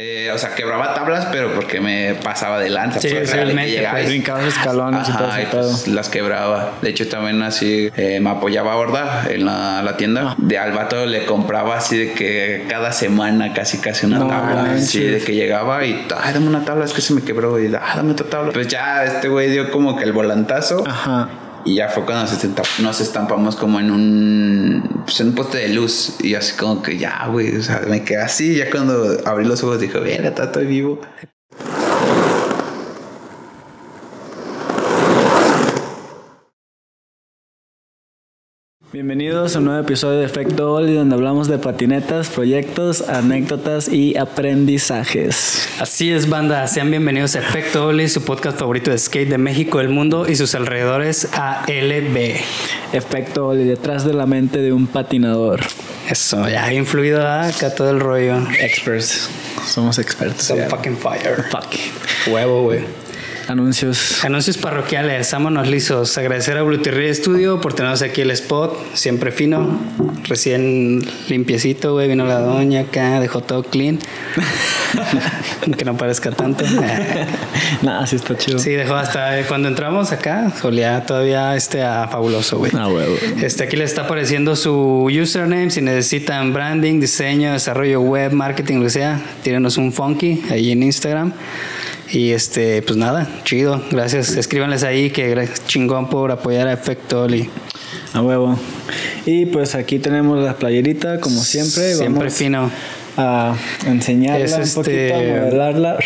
Eh, o sea, quebraba tablas, pero porque me pasaba de lanza. Sí, pues, sí, real, el que pues, y- Brincabas escalones y todo pues, las quebraba. De hecho, también así eh, me apoyaba Horda en la, la tienda. De al vato le compraba así de que cada semana casi casi una No tabla. Sí, de que llegaba y, ay, dame una tabla, es que se me quebró. Y, ah, dame otra tabla. Pues ya este güey dio como que el volantazo. Ajá. Y ya fue cuando nos, estampa- nos estampamos como en un, pues, en un poste de luz. Y así como que ya, güey, o sea, me quedé así. Ya cuando abrí los ojos dije, verga, estoy vivo. Bienvenidos a un nuevo episodio de Efecto Oli donde hablamos de patinetas, proyectos, anécdotas y aprendizajes. Así es, banda. Sean bienvenidos a Efecto Oli, su podcast favorito de skate de México, del mundo y sus alrededores ALB. Efecto Oli detrás de la mente de un patinador. Eso, ya ha influido acá todo el rollo. Experts. Somos expertos. Fucking fire. Fuck. Huevo, güey. Anuncios. Anuncios parroquiales, vámonos lisos. Agradecer a Blueterry Studio por tenernos aquí el spot, siempre fino, recién limpiecito, güey. Vino la doña acá, dejó todo clean. que no parezca tanto. Nah, sí está chido. Sí, dejó hasta cuando entramos acá, solía todavía este a fabuloso, güey. Ah, huevo. Este, aquí les está apareciendo su username. Si necesitan branding, diseño, desarrollo web, marketing, lo que sea, tírenos un funky ahí en Instagram. Y este, pues nada, chido, gracias. Escríbanles ahí que chingón por apoyar a Efecto Oli. A huevo. Y pues aquí tenemos la playerita, como siempre. Siempre Vamos fino. a enseñarla Es un este- poquito, a modelarla.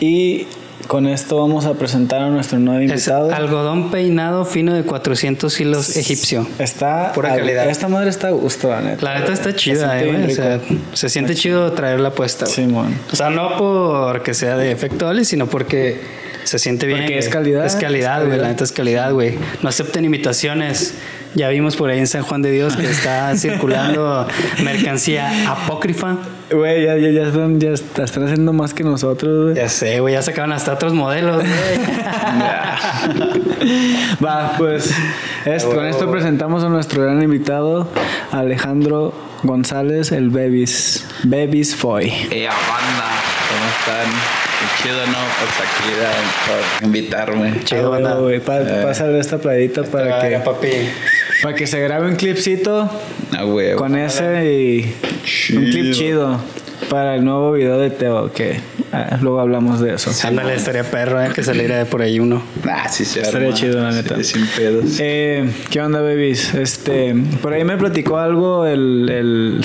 Y con esto vamos a presentar a nuestro nuevo Es invitado. algodón peinado fino de 400 hilos egipcio. Está Pura calidad. Esta madre está a gusto, la neta. La neta está chida, siente eh. O sea, se siente chido traerla puesta. güey. Simón. O sea, no porque sea de efecto Oli, sino porque se siente bien. Porque es calidad, Es calidad, es güey. La neta es calidad, güey. No acepten imitaciones. Ya vimos por ahí en San Juan de Dios que está circulando mercancía apócrifa. Güey, ya, ya, ya, están, ya est- están haciendo más que nosotros, güey. Ya sé, güey. Ya sacaron hasta otros modelos, güey. Va, pues es- con esto presentamos a nuestro gran invitado, Alejandro González, el Bebis. Bebis Foy. Eh, banda, ¿cómo están? Qué chido, ¿no? Pues aquí da- por invitarme. Chido, güey, Eh. Pásale esta playita para que, papi. Para que se grabe un clipcito Ah, güey. con ese y un clip chido para el nuevo video de Teo, que ah, luego hablamos de eso. Ándale, estaría perro, eh, que saliera de por ahí uno. Ah, sí, se Estaría arma. chido, la neta. Sí, sin pedos. Eh, ¿Qué onda, babies? Este, por ahí me platicó algo el, el,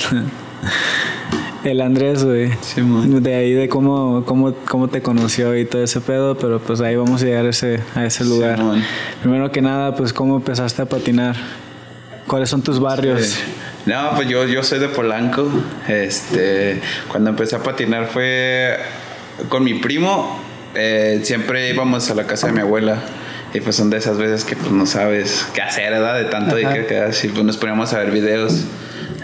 el Andrés, güey. Simón. De ahí de cómo, cómo, cómo te conoció y todo ese pedo, pero pues ahí vamos a llegar a ese, a ese lugar. Simón. Primero que nada, pues cómo empezaste a patinar. ¿Cuáles son tus barrios? No, pues yo, yo soy de Polanco. Este, cuando empecé a patinar fue con mi primo. Eh, siempre íbamos a la casa de mi abuela. Y pues son de esas veces que pues no sabes qué hacer, ¿verdad? De tanto y Ajá. que quedas. Y pues nos poníamos a ver videos.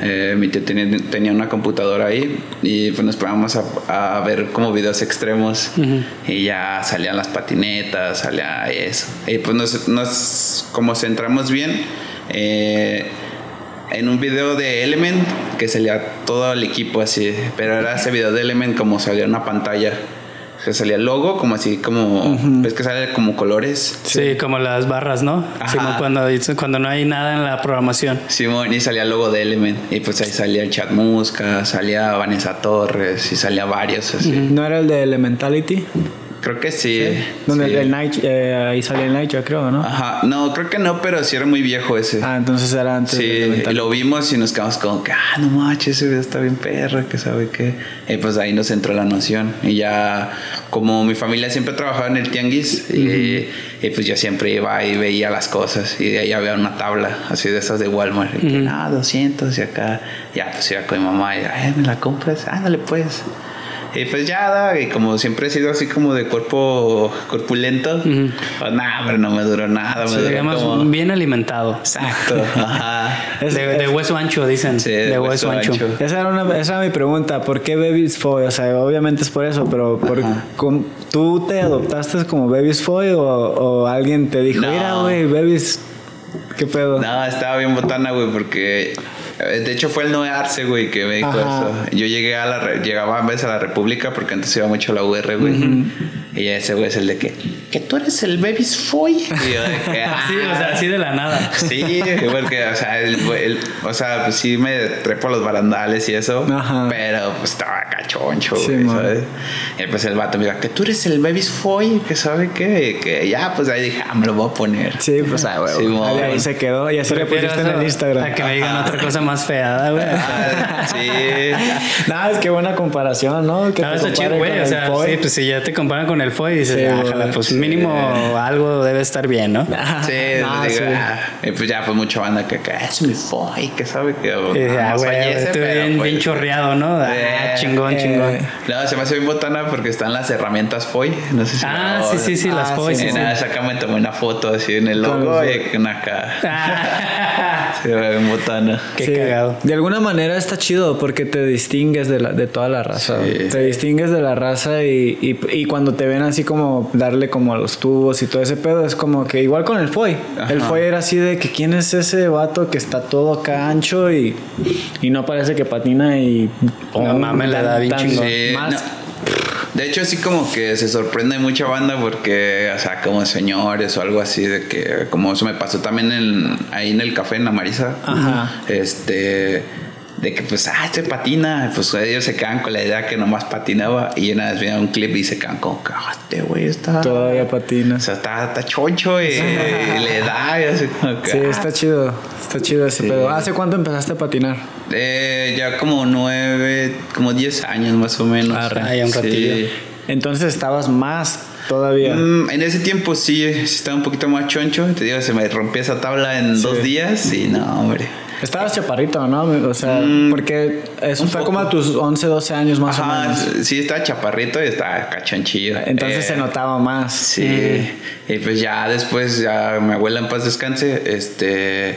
Eh, mi tío tenía, tenía una computadora ahí y pues nos poníamos a, a ver como videos extremos y ya salían las patinetas, salía eso. Y pues nos, nos como centramos bien, eh, en un video de Element que salía todo el equipo así, pero era ese video de Element como salía una pantalla. Que salía el logo como así, como... ¿Ves que sale como colores? Sí, como las barras, ¿no? Ajá. Sí, como cuando, cuando no hay nada en la programación. Simón, y salía el logo de Element. Y pues ahí salía el Chat Musca, salía Vanessa Torres y salía varios así. ¿No era el de Elementality? Creo que sí. Donde sí. el Night, eh, ahí salía el Night, yo creo, ¿no? Ajá, no, creo que no, pero sí era muy viejo ese. Ah, entonces era antes Sí, de lo vimos y nos quedamos como que, ah, no manches, ese video está bien perro, que sabe qué. Y pues ahí nos entró la noción. Y ya, como mi familia siempre trabajaba en el tianguis, y, y pues yo siempre iba y veía las cosas. Y de ahí había una tabla, así de esas de Walmart. Y que, ah, 200 y acá. Ya, pues iba con mi mamá y, ay, ¿me la compras? Ándale, pues. Y pues ya, da, y como siempre he sido así como de cuerpo corpulento, pues nada, pero no me duró nada. Me duró Digamos, como- bien alimentado. Exacto, ajá. Es- de, de hueso ancho, dicen. Sí, de, hueso, ancho. Esa era, una, esa era mi pregunta, ¿por qué Babies Foy? O sea, obviamente es por eso, pero por, com- ¿tú te adoptaste como Babies Foy o, o alguien te dijo, No. mira, güey, Babies, qué pedo? No, estaba bien botana, güey, porque De hecho, fue el Noé Arce, güey, que me dijo Ajá. eso. Yo llegué a la... Llegaba a veces a la República porque antes iba mucho a la UR, güey. Y ese güey es el de que... Que tú eres el Baby's Foy. Y yo de que... Así, o sea, así de la nada. Sí, porque, o sea, el, el- o sea, pues sí me trepo los barandales y eso, Ajá. pero pues estaba cachoncho, Sí, güey. ¿sabes? Y pues el vato me dijo, que tú eres el Baby's Foy, que sabe qué, que ya, pues ahí dije, ah, me lo voy a poner. Sí, pues ah, güey. Sí, mon. ahí se quedó y así le pusiste en el Instagram. A que me digan otra cosa más fea, güey. Ah, sí. Nada, es que buena comparación, ¿no? Que te está chido, güey. O el sea, sí, pues si ya te comparan con el FOI, dices, Sí, ah, pues sí. mínimo algo debe estar bien, ¿no? Sí, No, pues, digo, sí. ah, y pues ya fue mucha banda que, que es mi Foy, que sabe que... Y dices, ah, güey, fallece, estoy pero, bien, pues, bien chorreado, ¿no? Ah, Eh, chingón, eh, chingón. No, se me hace bien botana porque están las herramientas Foy. No sé si Ah, no, sí, sí, sí, las Ah, FOI, sí, sí, Y sí. nada, acá me tomé una foto así en el logo y acá. Se ve bien botana. Qué Sí, cagado. De alguna manera está chido porque te distingues de, la, de toda la raza. Sí. Te distingues de la raza y, y, y cuando te ven así como darle como a los tubos y todo ese pedo, es como que igual con el Foy. Ajá. El Foy era así de que quién es ese vato que está todo acá ancho y, y no parece que patina y... No mames, le da bien chingón. Sí, Más, no. De hecho, así como que se sorprende mucha banda porque, o sea, como señores o algo así, de que, como eso me pasó también en- ahí en el café en la Marisa. Ajá. Este. De que, pues, ah, este patina. Pues ellos se quedan con la idea que nomás patinaba. Y una vez veían un clip y se quedan como, que, ah, este güey está. Todavía O patina. sea, está, está choncho y, y le da. Y así como que, Sí, ah, está chido. Está chido ese Sí. pedo. ¿Hace cuánto empezaste a patinar? Eh, ya como nueve, como diez años más o menos. Ah, ya un ratillo. Entonces estabas más todavía. Mm, en ese tiempo sí, sí estaba un poquito más choncho. Te digo, se me rompió esa tabla en Sí. dos días y no, hombre. Estabas chaparrito, ¿no? O sea, Mm, porque eso un fue poco. como a tus 11, 12 años más o menos. sí, estaba chaparrito y estaba cachonchillo. Entonces Eh, se notaba más. Sí, y pues ya después, ya mi abuela en paz descanse, este,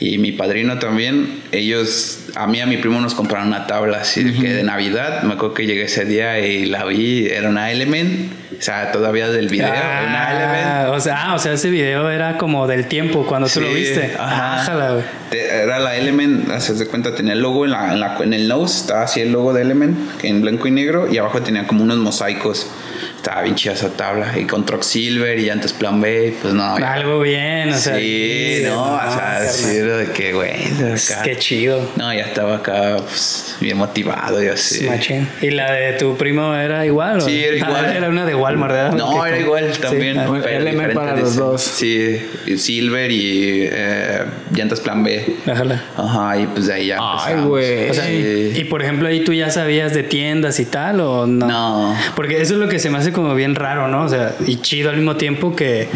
y mi padrino también, ellos, a mí y a mi primo nos compraron una tabla así de que de Navidad, me acuerdo que llegué ese día y la vi, era una Element, o sea, todavía del video, una Element. Ah, o sea, ah, o sea, ese video era como del tiempo cuando tú lo Sí, viste. ajá. Ájala, Era la Element, haces de cuenta, tenía el logo en, la, en, la- en el nose, estaba así el logo de Element, en blanco y negro, y abajo tenía como unos mosaicos. Estaba bien chida esa tabla, y con Truck Silver y antes Plan B, pues no. Algo bien, o sea. sí, no, o sea, carnal. decir de que, güey, acá. Qué chido. No, ya estaba acá, pues, bien motivado y así. Machín. ¿Y la de tu primo era igual? o? Sí, era igual. Ah, era una de Walmart, ¿verdad? No, era igual Sí. también. Ah, pero Element diferente para los dos. Sí, y Silver y eh, llantas Plan B. Ájala. Ajá, y pues de ahí ya. Ay, güey. O sea, Sí. y por ejemplo, ahí tú ya sabías de tiendas y tal, o no? No. Porque eso es lo que se me hace como bien raro, ¿no? O sea, y chido al mismo tiempo que,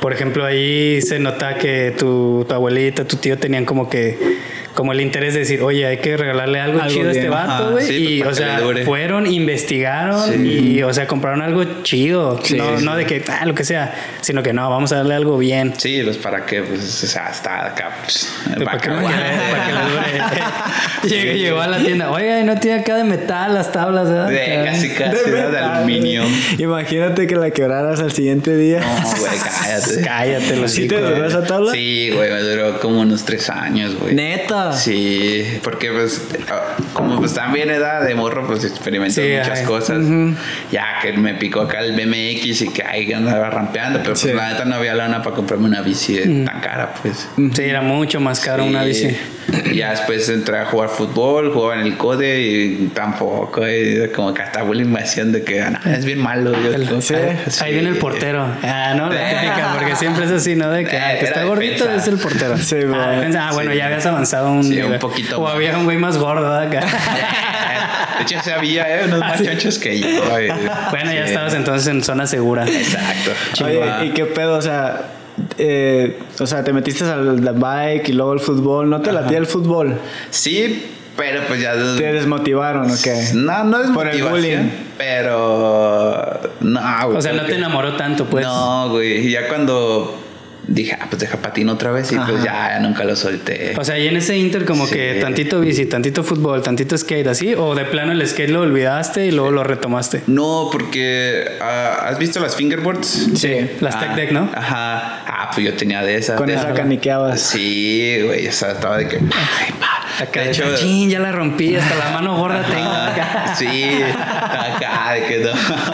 por ejemplo, ahí se nota que tu, tu abuelita, tu tío tenían como que, como el interés de decir, oye, hay que regalarle algo, Algo chido a este vato, güey. sí, y, o sea, fueron, investigaron y, o sea, compraron algo chido. Sí, no, sí. no de que, ah, lo que sea, sino que no, vamos a darle algo bien. Sí, pues para que, pues, o sea, está acá, pues, Para que, para que le- para que le dure. llegó, llegó a la tienda. Oiga, ¿y no tiene acá de metal las tablas, ¿verdad? De casi, casi, De de aluminio. Imagínate que la quebraras al siguiente día. No, güey, cállate. Cállate, los ¿Sí te duró esa tabla? Sí, güey, me duró como unos tres años, güey. Neta. Sí, porque pues ah, como pues también edad de morro pues experimenté Sí, muchas ay. cosas. Ya que me picó acá el BMX y que ahí andaba rampeando, pero pues Sí. la neta no había lana para comprarme una bici de tan cara, pues. Sí, era mucho más caro una Sí. bici. Y ya después entré a jugar fútbol, jugaba en el code y tampoco, y como que hasta bullying me hacían de que "Ah, no, es bien malo. Yo, El- Sí. ahí, Sí. ahí viene el portero. Ah, no, la típica, porque siempre es así, ¿no? De que, ah, que está gordito defensa. es el portero. Sí, ah, defensa. Ah, bueno, Sí. ya habías avanzado un, Sí, un nivel. poquito O más. había un güey más gordo acá. De hecho, se había eh, unos más chonchos que yo. bueno, ya estabas entonces en zona segura. Exacto. Oye, ¿y qué pedo? O sea, eh, o sea, te metiste al bike y luego el fútbol. ¿No te latía el fútbol? Sí, pero pues ya. ¿Te desmotivaron o qué? No, no es Por el motivación, bullying. pero no, güey. O sea, no te enamoró tanto, pues. No, güey. Y ya cuando dije, ah, pues deja patino otra vez y pues Ajá. ya, ya nunca lo solté. O sea, y en ese inter como Sí. que tantito bici, tantito fútbol, tantito skate, así, o de plano el skate lo olvidaste y luego lo retomaste. No, porque ah, ¿has visto las fingerboards? Sí. Las Ah, Tech Deck, ¿no? Ajá. Ah, pues yo tenía de esas. Con de esa esas. caniqueabas. Sí, güey. O sea, estaba de que. Ay, pa. Acá de hecho, ya la rompí, hasta la mano gorda tengo. Ajá, sí, acá de que no.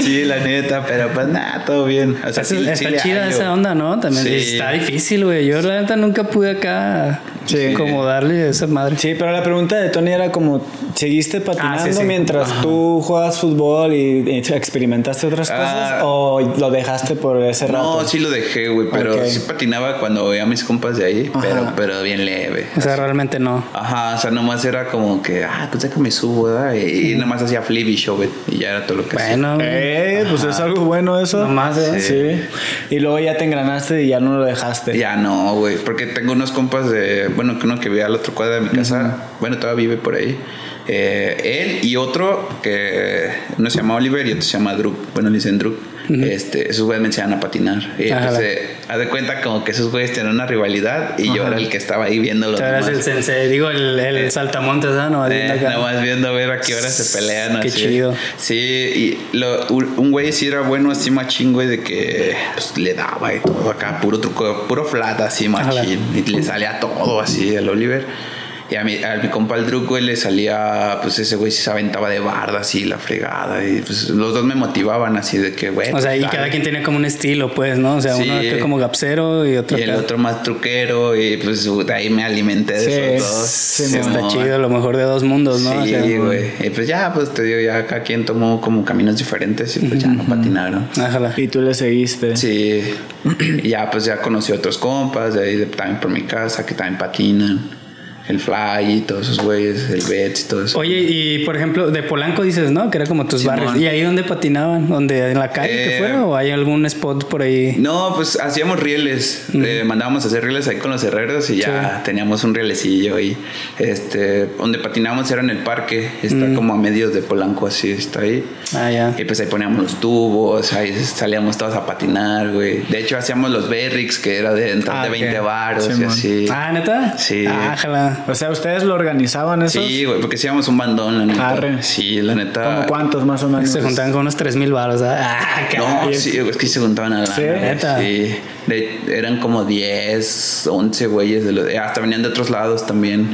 Sí, la neta, pero pues nada, todo bien. O sea, sí- está chida esa onda, ¿no? También Sí. está difícil, güey. Yo la neta nunca pude acá Sí. como darle a esa madre. Sí, pero la pregunta de Tony era como, ¿seguiste patinando Ah, sí, sí. mientras tú jugabas fútbol y, experimentaste otras Ah. cosas? ¿O lo dejaste por ese rato? No, sí lo dejé, güey, pero sí patinaba cuando veía a mis compas de ahí, pero, Ajá. pero bien leve. O sea, realmente no. Ajá, o sea, nomás era como que, ah, pues déjame subo, ¿verdad? Y, y nomás hacía flip y show, y ya era todo lo que hacía. Bueno, Eh, pues es algo bueno eso. Nomás, ¿eh? Sí. Y luego ya te engranaste y ya no lo dejaste. Ya no, güey, porque tengo unos compas de, bueno, que uno que vive al otro cuadro de mi casa, bueno, todavía vive por ahí. Eh, él y otro que uno se llama Oliver y otro se llama Drew, bueno, le dicen Drew. Este, esos güeyes me enseñaban a patinar. Y Ajá. pues, eh, haz de cuenta como que esos güeyes tenían una rivalidad y yo era el que estaba ahí viéndolo. sea, eras el sensei, digo, el, el saltamontes, ¿no? No, Eh, viendo acá. nomás viendo a ver a qué hora se pelean. Qué así. chido. Sí, y lo- un güey sí era bueno así machín, güey, de que pues, le daba y todo acá, puro truco, puro flat así machín. Y le salía todo así al Oliver. Y a mi, a mi compa el Drew, güey, le salía, pues ese güey se aventaba de barda así, la fregada. Y pues los dos me motivaban así de que, güey. O sea, y dale. cada quien tenía como un estilo, pues, ¿no? O sea, Sí. uno acá como gapsero y otro Y el otro más truquero, y pues de ahí me alimenté de Sí, esos dos. sí, Sí, está chido, lo mejor de dos mundos, ¿no? O Sí, sea, güey. Y pues ya, pues te digo, ya cada quien tomó como caminos diferentes y pues ya no patinaron. Ájala. Y tú le seguiste. Sí. Y ya pues ya conocí a otros compas de ahí de- también por mi casa que también patinan. El Fly y todos esos güeyes, el Bets y todo eso. Oye, y por ejemplo, de Polanco dices, ¿no? Que era como tus Simón. barrios. ¿Y ahí dónde patinaban? ¿Dónde? ¿En la calle que Eh, fuera? ¿O hay algún spot por ahí? No, pues hacíamos rieles. Eh, mandábamos a hacer rieles ahí con los herreros y ya teníamos un rielecillo ahí. Este, donde patinábamos era en el parque. Está como a medios de Polanco, así está ahí. Ah, ya. Y pues ahí poníamos los tubos, ahí salíamos todos a patinar, güey. De hecho, hacíamos los Berrix, que era de entrar Ah, de ok. 20 baros y así. Ah, ¿neta? Sí. O sea, ¿ustedes lo organizaban eso? Sí, güey, porque hacíamos un bandón, la neta. Arre. Sí, la neta. ¿Como cuántos más o menos? Se juntaban con unos 3 mil baros. Ah, No, caray. sí, es que se juntaban a la ¿Sí? ¿Neta? Sí. De- eran como 10, 11 güeyes. De los, hasta venían de otros lados también.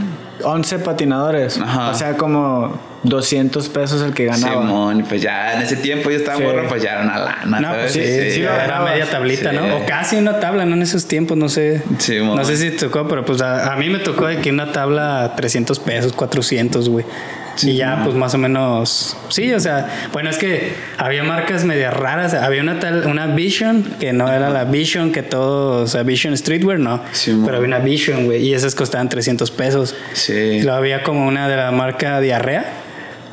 11 patinadores. Ajá. O sea, como 200 pesos el que ganaba. Simón, pues ya en ese tiempo yo estaba Sí. morro, pues ya era una lana. No, pues sí, sí, lo era ganabas. media tablita, Sí. ¿no? O casi una tabla, ¿no? En esos tiempos, no sé. Sí, no sé si te tocó, pero pues a, a mí me tocó de que una tabla 300 pesos, 400, güey. y ya, pues más o menos. Sí, o sea, bueno, es que había marcas medias raras. Había una tal, una Vision, que no era la Vision que todos, o sea, Vision Streetwear, no. Sí, mo. pero había una Vision, güey, y esas costaban 300 pesos. Sí. Y luego había como una de la marca Diarrea,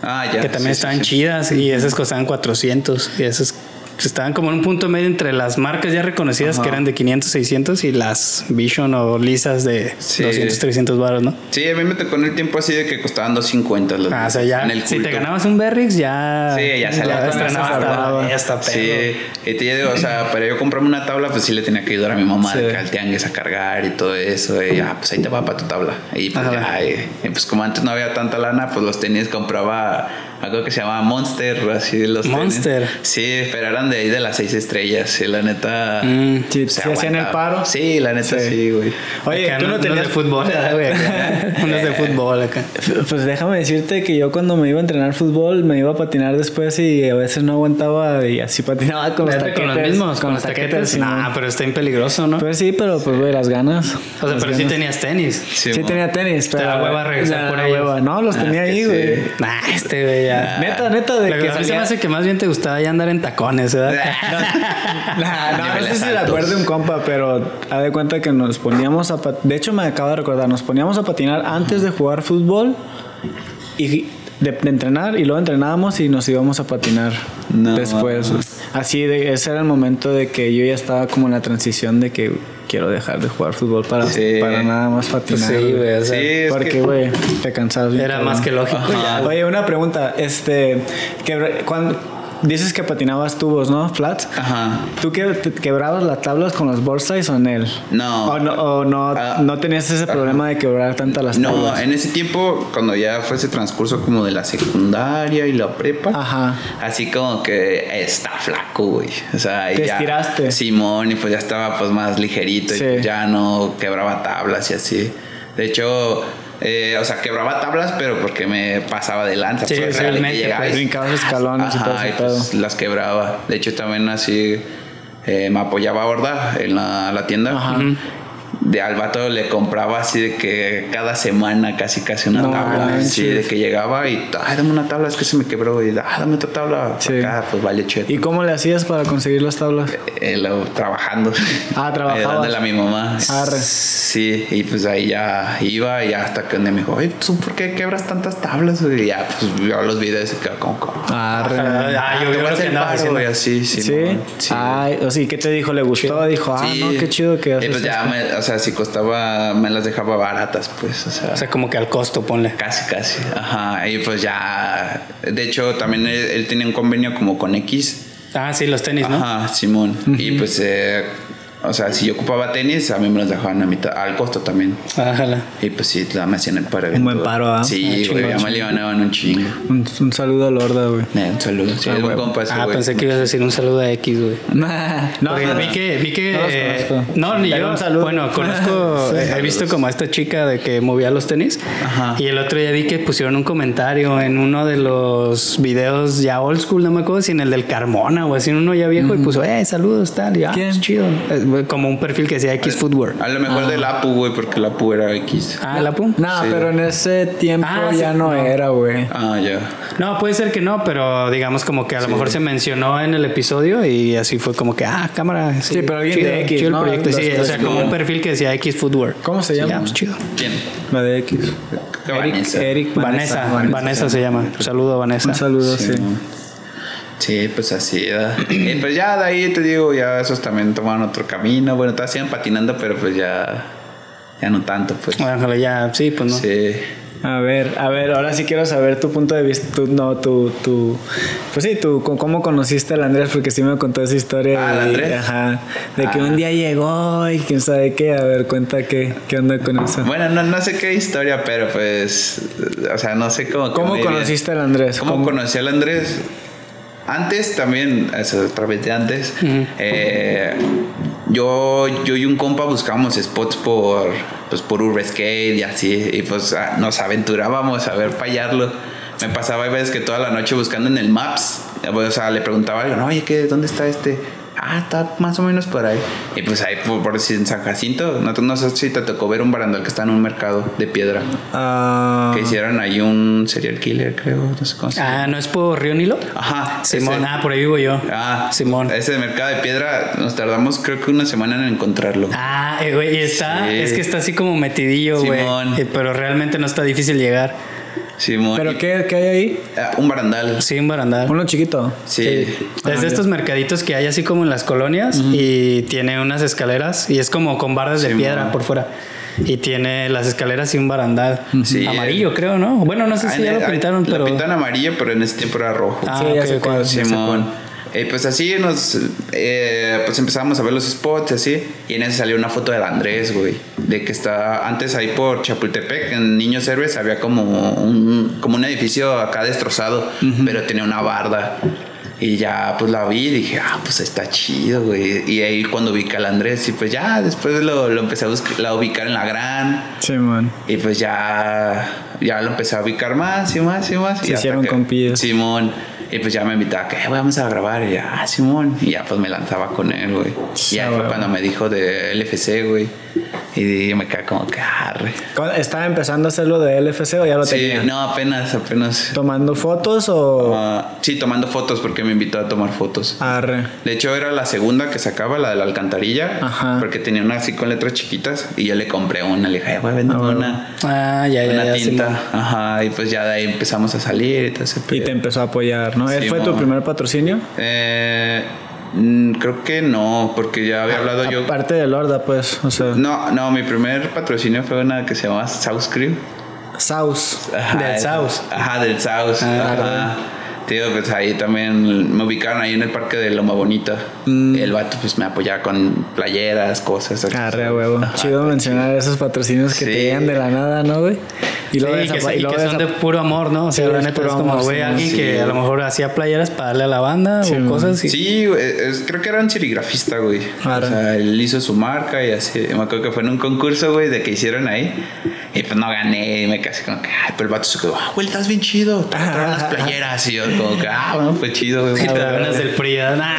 Ah, ya. que también sí, estaban sí. chidas y esas costaban 400 y esas estaban como en un punto medio entre las marcas ya reconocidas Ajá. que eran de 500, 600 y las Vision o lisas de Sí. 200, 300 baros, ¿no? Sí, a mí me tocó en el tiempo así de que costaban 250 los Ah, o sea, ya en el si te ganabas un Berrix ya Sí, ya tabla. ya está pedo. Sí, y te digo, o sea, para yo comprarme una tabla, pues sí le tenía que ayudar a mi mamá Sí. al tianguis a cargar y todo eso. Y ya, pues ahí te va para tu tabla. Y pues ya, y pues como antes no había tanta lana, pues los tenis compraba algo que se llamaba Monster, así de los tenis. Monster. Sí, pero eran de ahí de las seis estrellas. Y la neta. Mm. Sí, se ¿sí hacían el aguantaba. paro? Sí, la neta Sí. sí, güey. Oye, Acá tú no unos tenías de fútbol, güey, unos de fútbol acá. Pues déjame decirte que yo cuando me iba a entrenar fútbol me iba a patinar después y a veces no aguantaba y así patinaba con los taquetes. con los mismos, con los taquetes. sí, Nah, pero está peligroso, ¿no? Pues sí, pero pues güey, las ganas. o sea, pero sí tenías tenis. Sí, Sí tenía tenis, Te pero... da hueva regresar la por hueva. No, los Ah, tenía ahí, güey. sí. Nah, este güey ya. Neta, neta, de que a mí se me hace que más bien te gustaba ya andar en tacones, ¿verdad? Nah, no, no Niveles sé si un compa, pero haz de cuenta que nos poníamos a De hecho, me acabo de recordar, nos poníamos a patinar antes de jugar fútbol y de, de entrenar, y luego entrenábamos y nos íbamos a patinar No, después. Así, de, ese era el momento de que yo ya estaba como en la transición de que quiero dejar de jugar fútbol para, Sí. para nada más patinar. Sí, güey, o sea, Sí, Porque, que- güey, te cansabas. bien, Era más que lógico ya. Oye, una pregunta. Este, que, cuando dices que patinabas tubos, ¿no? Flats. Ajá. ¿Tú que, quebrabas las tablas con los board size o en él? No. ¿O no, o no, Ah. no tenías ese problema de quebrar tanto las No, tablas? en ese tiempo, cuando ya fue ese transcurso como de la secundaria y la prepa, Ajá. así como que está flaco, güey. O sea, y Te ya, estiraste. Simón, y pues ya estaba pues más ligerito Sí. y ya no quebraba tablas y así. De hecho, Eh, o sea, quebraba tablas, pero porque me pasaba de lanza. Sí, pues, que realmente, pues, Brincabas escalones y todo pues, las quebraba. De hecho, también así eh, me apoyaba Horda en la, la tienda. Ajá. De al vato le compraba así de que cada semana casi casi una No tabla. Así de que llegaba y, ay, dame una tabla, es que se me quebró. Y, ah, dame otra tabla. Sí. Acá, pues vale, cheto. ¿Y cómo le hacías para conseguir las tablas? Eh, lo- trabajando. Ah, trabajabas. Ayudándole a mi mamá. Arre. Sí, y pues ahí ya iba y hasta que me dijo, oye, ¿tú por qué quebras tantas tablas? Y ya, pues vio los videos y quedó como, como Arre. Ah, yo te creo que paro, haciendo. y así, sí. ¿Sí? mon, sí. Ay, o sí, ¿qué te dijo? ¿Le gustó? Dijo, ah, Sí. no, qué chido que Y pues ya, me- o sea, si costaba, me las dejaba baratas, pues, o sea, O sea, como que al costo, ponle. casi, casi. Ajá, y pues ya, de hecho, también él, él tenía un convenio como con X. Ah, sí, los tenis, ¿no? Ajá, Simón. Y pues, eh, o sea, si yo ocupaba tenis, a mí me los dejaban a mitad, al costo también. Ajala. Y pues sí, la- me hacían el paro. Un buen paro, ¿ah? Ah, Sí, chingón, güey, ya me un chingo. Un, un saludo a Lorda, güey. Eh, un saludo. Sí, Ah, buen compa ese Ah, pensé que ibas a decir un saludo a X, güey. no, Porque vi que, vi que No los eh, no, ni yo. un saludo. Bueno, conozco, Sí. eh, he visto como a esta chica de que movía los tenis. Ajá. Y el otro día vi que pusieron un comentario en uno de los videos ya old school, no me acuerdo si en el del Carmona o así, en uno ya viejo y puso, eh, saludos, tal. Y ah, ¿Quién? pues, chido. Como un perfil que decía X Footwear. A lo mejor del Apu, güey, porque el Apu era X. Ah, la pum. No, Sí. pero en ese tiempo Ah, sí, ya no, no. era, güey. Ah, ya. No, puede ser que no, pero digamos como que a lo mejor se mencionó en el episodio y así fue como que, ah, cámara. Sí, pero alguien de X, chido el ¿no? proyecto. Sí, o sea, los- como un perfil que decía X Footwear. ¿Cómo se Sí, llama? ah, pues, chido. ¿Quién? La de X. Vanessa. Eric Vanessa, Vanessa, se llama. Un saludo, Vanessa. Un saludo, sí. Sí, pues así, ¿verdad? y pues ya de ahí te digo, ya esos también tomaron otro camino. Bueno, todavía siguen patinando, pero pues ya, ya no tanto, pues. Bueno, ya, sí, pues no. Sí. A ver, a ver, ahora sí quiero saber tu punto de vista, tu, no, tu, tu, pues sí, tu, cómo conociste al Andrés, porque sí me contó esa historia. Ah, ¿al y- Andrés? Ajá, de que Ah. un día llegó y quién sabe qué, a ver, cuenta qué, qué onda con eso. Bueno, no, no sé qué historia, pero pues, o sea, no sé cómo. ¿Cómo conociste al Andrés? ¿Cómo, conocí al Andrés? Antes también, eso otra vez de antes, eh, yo, yo y un compa buscábamos spots por, pues, por Urban-Skate y así, y pues ah, nos aventurábamos a ver fallarlo. Me pasaba a veces que toda la noche buscando en el Maps, o sea, le preguntaba a alguien, oye, ¿qué, ¿dónde está este? Ah, está más o menos por ahí. Y pues ahí, por, por decir, en San Jacinto, no, no sé si te tocó ver un barandal que está en un mercado de piedra. Ah, Que hicieron ahí un serial killer, creo, no sé cómo se llama. Ah, ¿no es por Río Nilo? Ajá. Simón, ese. ah, por ahí vivo yo. Ah, Simón. Ese de mercado de piedra nos tardamos creo que una semana en encontrarlo. Ah, eh, güey, y está, Sí. es que está así como metidillo, güey. Simón. Eh, Pero realmente no está difícil llegar. Simón. ¿Pero qué, qué hay ahí? ah, un barandal. Sí, un barandal. Uno chiquito. Sí. Es de estos mercaditos que hay así como en las colonias y tiene unas escaleras y es como con barras de Simón. piedra por fuera. Y tiene las escaleras y un barandal Sí. amarillo, creo, ¿no? Bueno, no sé si Ah, ya lo ah, pintaron, Lo pero. pintan amarillo, pero en ese tiempo era rojo. Ah, Sí, ya ok, sé ok. cuál, ya sé Simón. Cuál. Eh, pues así nos eh, pues empezamos a ver los spots así y en salió una foto del Andrés, güey, de que está antes ahí por Chapultepec en Niños Héroes había como un como un edificio acá destrozado, pero tenía una barda. Y ya pues la vi y dije, ah, pues está chido, güey. Y ahí cuando ubica al Andrés, y pues ya después lo, lo empecé a buscar, a ubicar en la gran. Sí, man. Y pues ya, ya lo empecé a ubicar más y más y más. Se y hicieron compillas. Simón. Y pues ya me invitaba que "Eh, vamos a grabar. Y ya, ah, Simón. Y ya pues me lanzaba con él, güey. Y Ah, ahí fue cuando me dijo de LFC, güey. Y me quedé como que arre. ¿Cuándo- ¿Estaba empezando a hacerlo de LFC o ya lo Sí, tenía? no, apenas, apenas. ¿Tomando fotos o...? Ah, sí, tomando fotos porque me invitó a tomar fotos. Arre. De hecho, era la segunda que sacaba, la de la alcantarilla. Ajá. Porque tenía una así con letras chiquitas. Y yo le compré una. Le dije, "Ay, güey, véndeme Ah, bueno. una. Ah, ya, ya, una ya. tinta. Ajá. Y pues ya de ahí empezamos a salir y todo ese Y te empezó a apoyar, ¿no? ¿Él Sí, fue tu primer patrocinio? Eh, mm, creo que no, porque ya había hablado yo. Aparte de Lorda, pues, o sea, No, no, mi primer patrocinio fue una que se llama South Crew. Saus. Ajá, Del Saus. Ajá, del Saus. Ah, ajá. Tío, pues ahí también me ubicaron ahí en el parque de Loma Bonita. El vato pues me apoyaba con playeras, cosas. Arre, huevo. Ajá. Chido mencionar esos patrocinios que te Sí. llegan de la nada, ¿no, güey? Y luego Sí, que, y y luego que son de puro amor, ¿no? O sea, la neta es como, güey, sí, alguien sí. que a lo mejor hacía playeras para darle a la banda Sí, o cosas así. Sí, güey, es- creo que era un serigrafista, güey. Claro. O sea, él hizo su marca y así. Me acuerdo que fue en un concurso, güey, de que hicieron ahí. Y pues no gané. Y me quedé así como que, ay, pero el vato se quedó, ah, güey, estás bien chido. Te las playeras. Y yo, como que, ah, bueno, fue chido, güey. Te ganas del PRI. Nah,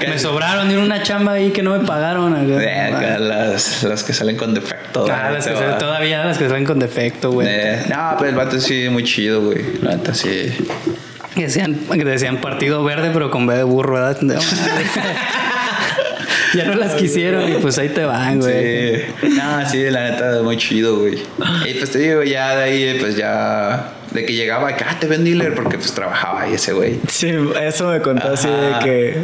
me sobraron, dieron una chamba ahí que no me pagaron. Eh, las, las que salen con defecto. Ah, las que salen todavía las que salen con defecto, güey. Eh, no, pero el vato sí, muy chido, güey. La neta, sí. Que decían, que decían partido verde, pero con B de burro, ¿verdad? Ya no las quisieron y pues ahí te van, güey. Sí. No, sí, la neta, muy chido, güey. Y pues te digo, ya de ahí, pues ya. De que llegaba, que, ah, te ven dealer, porque pues trabajaba ahí ese güey. Sí, eso me contó así de que,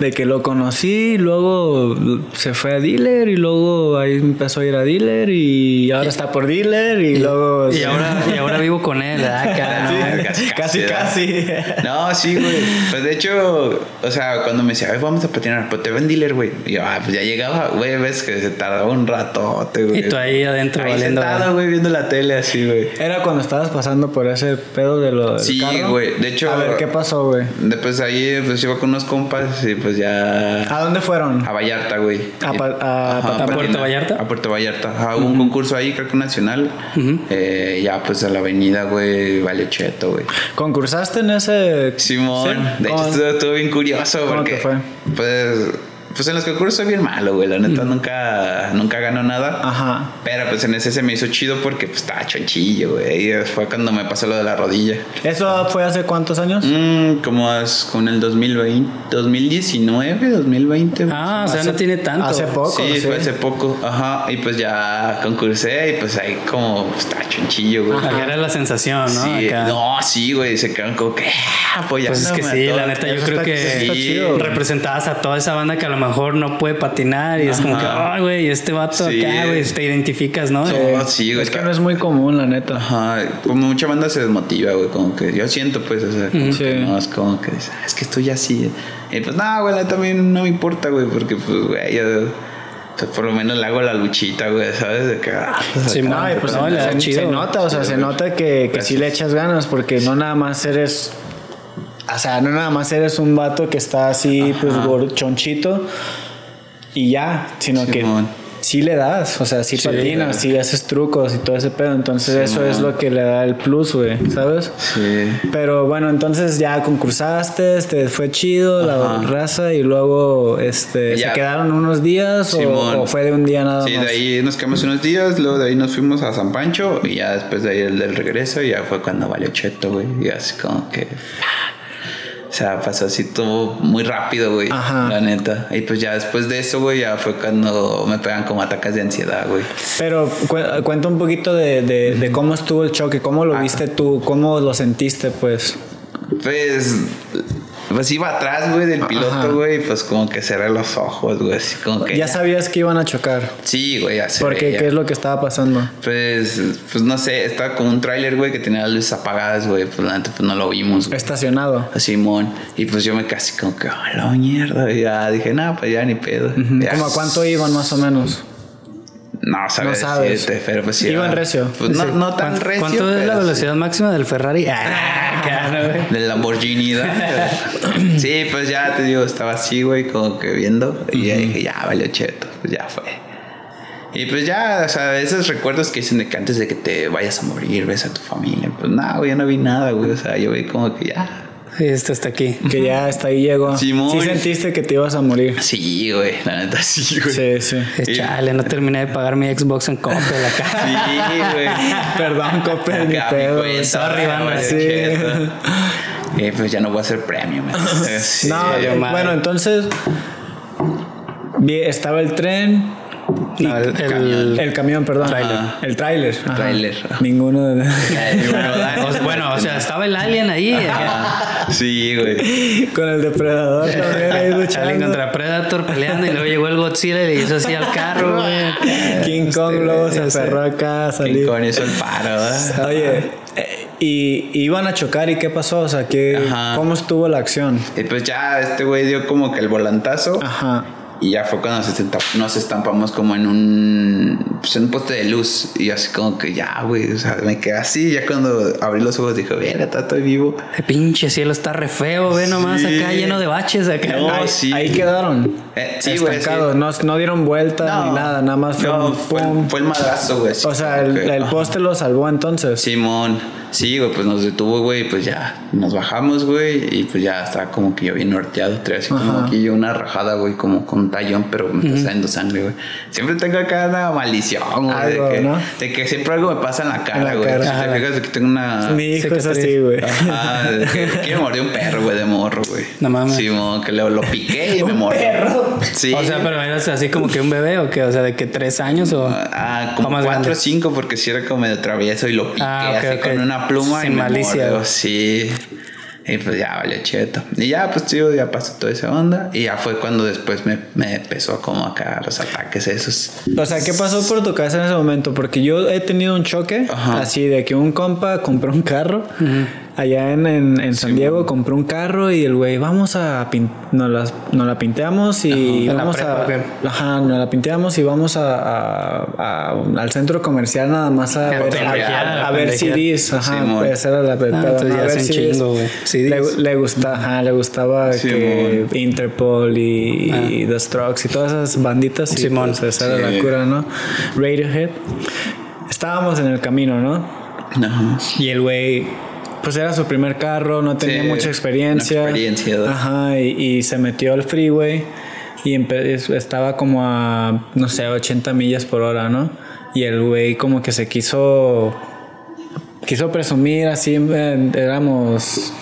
de que lo conocí, luego se fue a dealer y luego ahí empezó a ir a dealer y ahora está por dealer y, luego... Y ahora, y ahora vivo con él, ¿verdad? Acá, Sí, ¿no? casi, casi. No, sí, güey. Pues de hecho, o sea, cuando me decía, ay, vamos a patinar, pues te ven dealer, güey. Y yo, ah, pues ya llegaba, güey, ves que se tardaba un ratote, güey. Y tú ahí adentro Ahí valiendo. sentado, güey, viendo la tele así, güey. Era cuando estabas pasando por ese pedo de lo del Sí, carro. güey. De hecho- A ver, ¿qué pasó, güey? Después ahí, pues iba con unos compas y pues ya. ¿A dónde fueron? A Vallarta, güey. A Y- pa- a Ajá, patinar. ¿A Puerto Vallarta? A Puerto Vallarta. Ajá, hubo un concurso ahí, creo que nacional. Eh, ya, pues a la avenida, güey, vale cheto, güey. ¿Concursaste en ese...? Simón, ¿Sí? de hecho estuvo, estuvo bien curioso ¿Cómo porque te fue? pues pues en los concursos soy bien malo, güey, la neta nunca nunca ganó nada. Ajá. Pero pues en ese se me hizo chido porque pues estaba chonchillo, güey. Y fue cuando me pasó lo de la rodilla. ¿Eso fue hace cuántos años? Mm, como es con el 2020, 2019, 2020. güey. Ah, o sea, no tiene tanto. Hace poco. Sí, fue hace poco, ajá, y pues ya concursé y pues ahí como pues, estaba chonchillo, güey. Acá era la sensación, ¿no? Sí, Acá. no, sí, güey, se quedan como que ah, apoyándome Pues es que sí, la neta, yo creo está- que Sí. representabas a toda esa banda que a lo mejor no puede patinar y es como que, ay, güey, este vato Sí. acá, güey, te identificas, ¿no? Sí. Oh, sí, güey. Es que no es muy común, la neta. Ajá, como mucha banda se desmotiva, güey, como que yo siento, pues, o sea, como Sí. que no, es como que dices, "Ah, es que estoy así. Y pues, no, güey, la mí no me importa, güey, porque, pues, güey, yo, pues, por lo menos le hago la luchita, güey, ¿sabes? De que, ah, pues, Sí, no, pues No, se, chido. se nota, o sea, se nota que, que sí le echas ganas, porque no nada más eres. O sea, no nada más eres un vato que está así, pues, gor- chonchito y ya, sino que sí le das, o sea, sí, Sí, patinas, sí haces trucos y todo ese pedo. Entonces, eso es lo que le da el plus, güey, ¿sabes? Sí. Pero bueno, entonces ya concursaste, este, fue chido la raza y luego este, Ya. se quedaron unos días o, fue de un día nada Sí, más. de ahí nos quedamos unos días, luego de ahí nos fuimos a San Pancho y ya después de ahí el del regreso ya fue cuando valió cheto, güey. Y así como que... O sea, pasó así todo muy rápido, güey. Ajá. La neta. Y pues ya después de eso, güey, ya fue cuando me pegan como ataques de ansiedad, güey. Pero cu- cuenta un poquito de, de- de cómo estuvo el choque, cómo lo Ah. viste tú, cómo lo sentiste, pues. Pues, pues iba atrás, güey, del Ajá. piloto, güey, y pues como que cerré los ojos, güey, así como que... Ya sabías que iban a chocar. Sí, güey, ya se Porque, veía. ¿qué es lo que estaba pasando? Pues, pues no sé, estaba como un tráiler, güey, que tenía las luces apagadas, güey, pues la pues no lo vimos, güey. Estacionado. A Simón, y pues yo me casi como que, a la mierda, y ya dije, no, pues ya ni pedo. Ya. ¿Cómo a cuánto iban más o menos? No, sabes, No sabes. pero pues sí. Iban era- recio. Pues no, Sí. no tan ¿Cuánto, recio. cuánto es la sí. velocidad máxima del Ferrari? Ah, acá, ¿no, güey? Del Lamborghini, sí, pues ya te digo, estaba así, güey, como que viendo. Y ya dije, ya, valió cheto, pues ya fue. Y pues ya, o sea, esos recuerdos que dicen de que antes de que te vayas a morir, ves a tu familia. Pues nada, güey, yo no vi nada, güey. O sea, yo vi como que ya. Sí, esto está aquí. Que ya hasta ahí llegó. Simón. Sí sentiste que te ibas a morir. Sí, güey, la neta sí, güey. Sí, sí. Es Sí. Chale, no terminé de pagar mi Xbox en Coppel acá. Sí, güey. Perdón, Coppel, ni pedo. Sorry, banda, sí. Eh, pues ya no voy a hacer premio, man. Sí, No, eh, bueno, entonces estaba el tren, No, el- el- el camión, perdón, Tráiler. el tráiler. Tráiler. Ninguno de Ay, bueno, O sea, bueno, o sea, estaba el alien ahí. Ah, Sí, güey. con el depredador también ahí Alien luchando. contra Predator peleando y luego llegó el Godzilla y le hizo así al carro, güey. King Kong luego se aferró acá a salir. Con eso el paro, ¿verdad? Oye, eh, y y iban a chocar y qué pasó, o sea, ¿qué, cómo estuvo la acción. Y pues ya este güey dio como que el volantazo. Ajá. Y ya fue cuando nos, estampa- nos estampamos como en un, pues en un poste de luz. Y así como que ya, güey, o sea, me quedé así. Ya cuando abrí los ojos dije, está- estoy vivo. El pinche cielo está re feo, ve nomás Sí. acá lleno de baches acá. No, ahí, sí. ahí quedaron. Eh, sí, güey, sí. No, no dieron vuelta ni nada, nada más fue No, un fue, pum. fue el madrazo, güey. O sea, el, que, el ajá. poste lo salvó entonces. Simón, sí, güey, pues nos detuvo, güey, pues ya nos bajamos, güey, y pues ya estaba como que yo bien norteado, traía así como aquí yo una rajada, güey, como con un tallón, pero me está saliendo sangre, güey. Siempre tengo acá una maldición, güey, Algo, de, que, ¿no? de que siempre algo me pasa en la cara, güey. Si te fijas, aquí tengo una... Mi hijo es así, güey. Ajá, de que, que me mordió un perro, güey, de morro, güey. No mames. Simón, que lo, lo piqué y me mordió. perro? Sí. O sea, pero eras así como que un bebé o qué? O sea, de que tres años o. Ah, o como más cuatro o cinco, porque si era como medio travieso y lo piqué Ah, así con una pluma me malicia, mordió. Sí. Y pues ya valió cheto. Y ya, pues tío, ya pasó toda esa onda. Y ya fue cuando después me, me empezó como acá los ataques esos. O sea, ¿qué pasó por tu cabeza en ese momento? Porque yo he tenido un choque Ajá. así de que un compa compró un carro allá en, en, en San Diego, compró un carro y el güey, vamos a pin nos, las- nos la pinteamos y ¿En la vamos prepa a. Ajá, nos la pinteamos y vamos a, a- a- al centro comercial nada más a, A ver, a- a a ver. CDs. Ajá, Simón. esa era la Ah, A ver chingo, güey. CDs. Le, le gusta, ajá, le gustaba que. Interpol y, y The Strokes y todas esas banditas. y, Simón. pues, esa era Sí. la cura, ¿no? Radiohead. Estábamos en el camino, ¿no? Ajá. Y el güey, pues era su primer carro, no tenía Sí, mucha experiencia. no experiencia, ¿no? Ajá, y, y se metió al freeway y estaba como a, no sé, 80 millas por hora, ¿no? Y el güey como que se quiso, quiso presumir así, eh, éramos...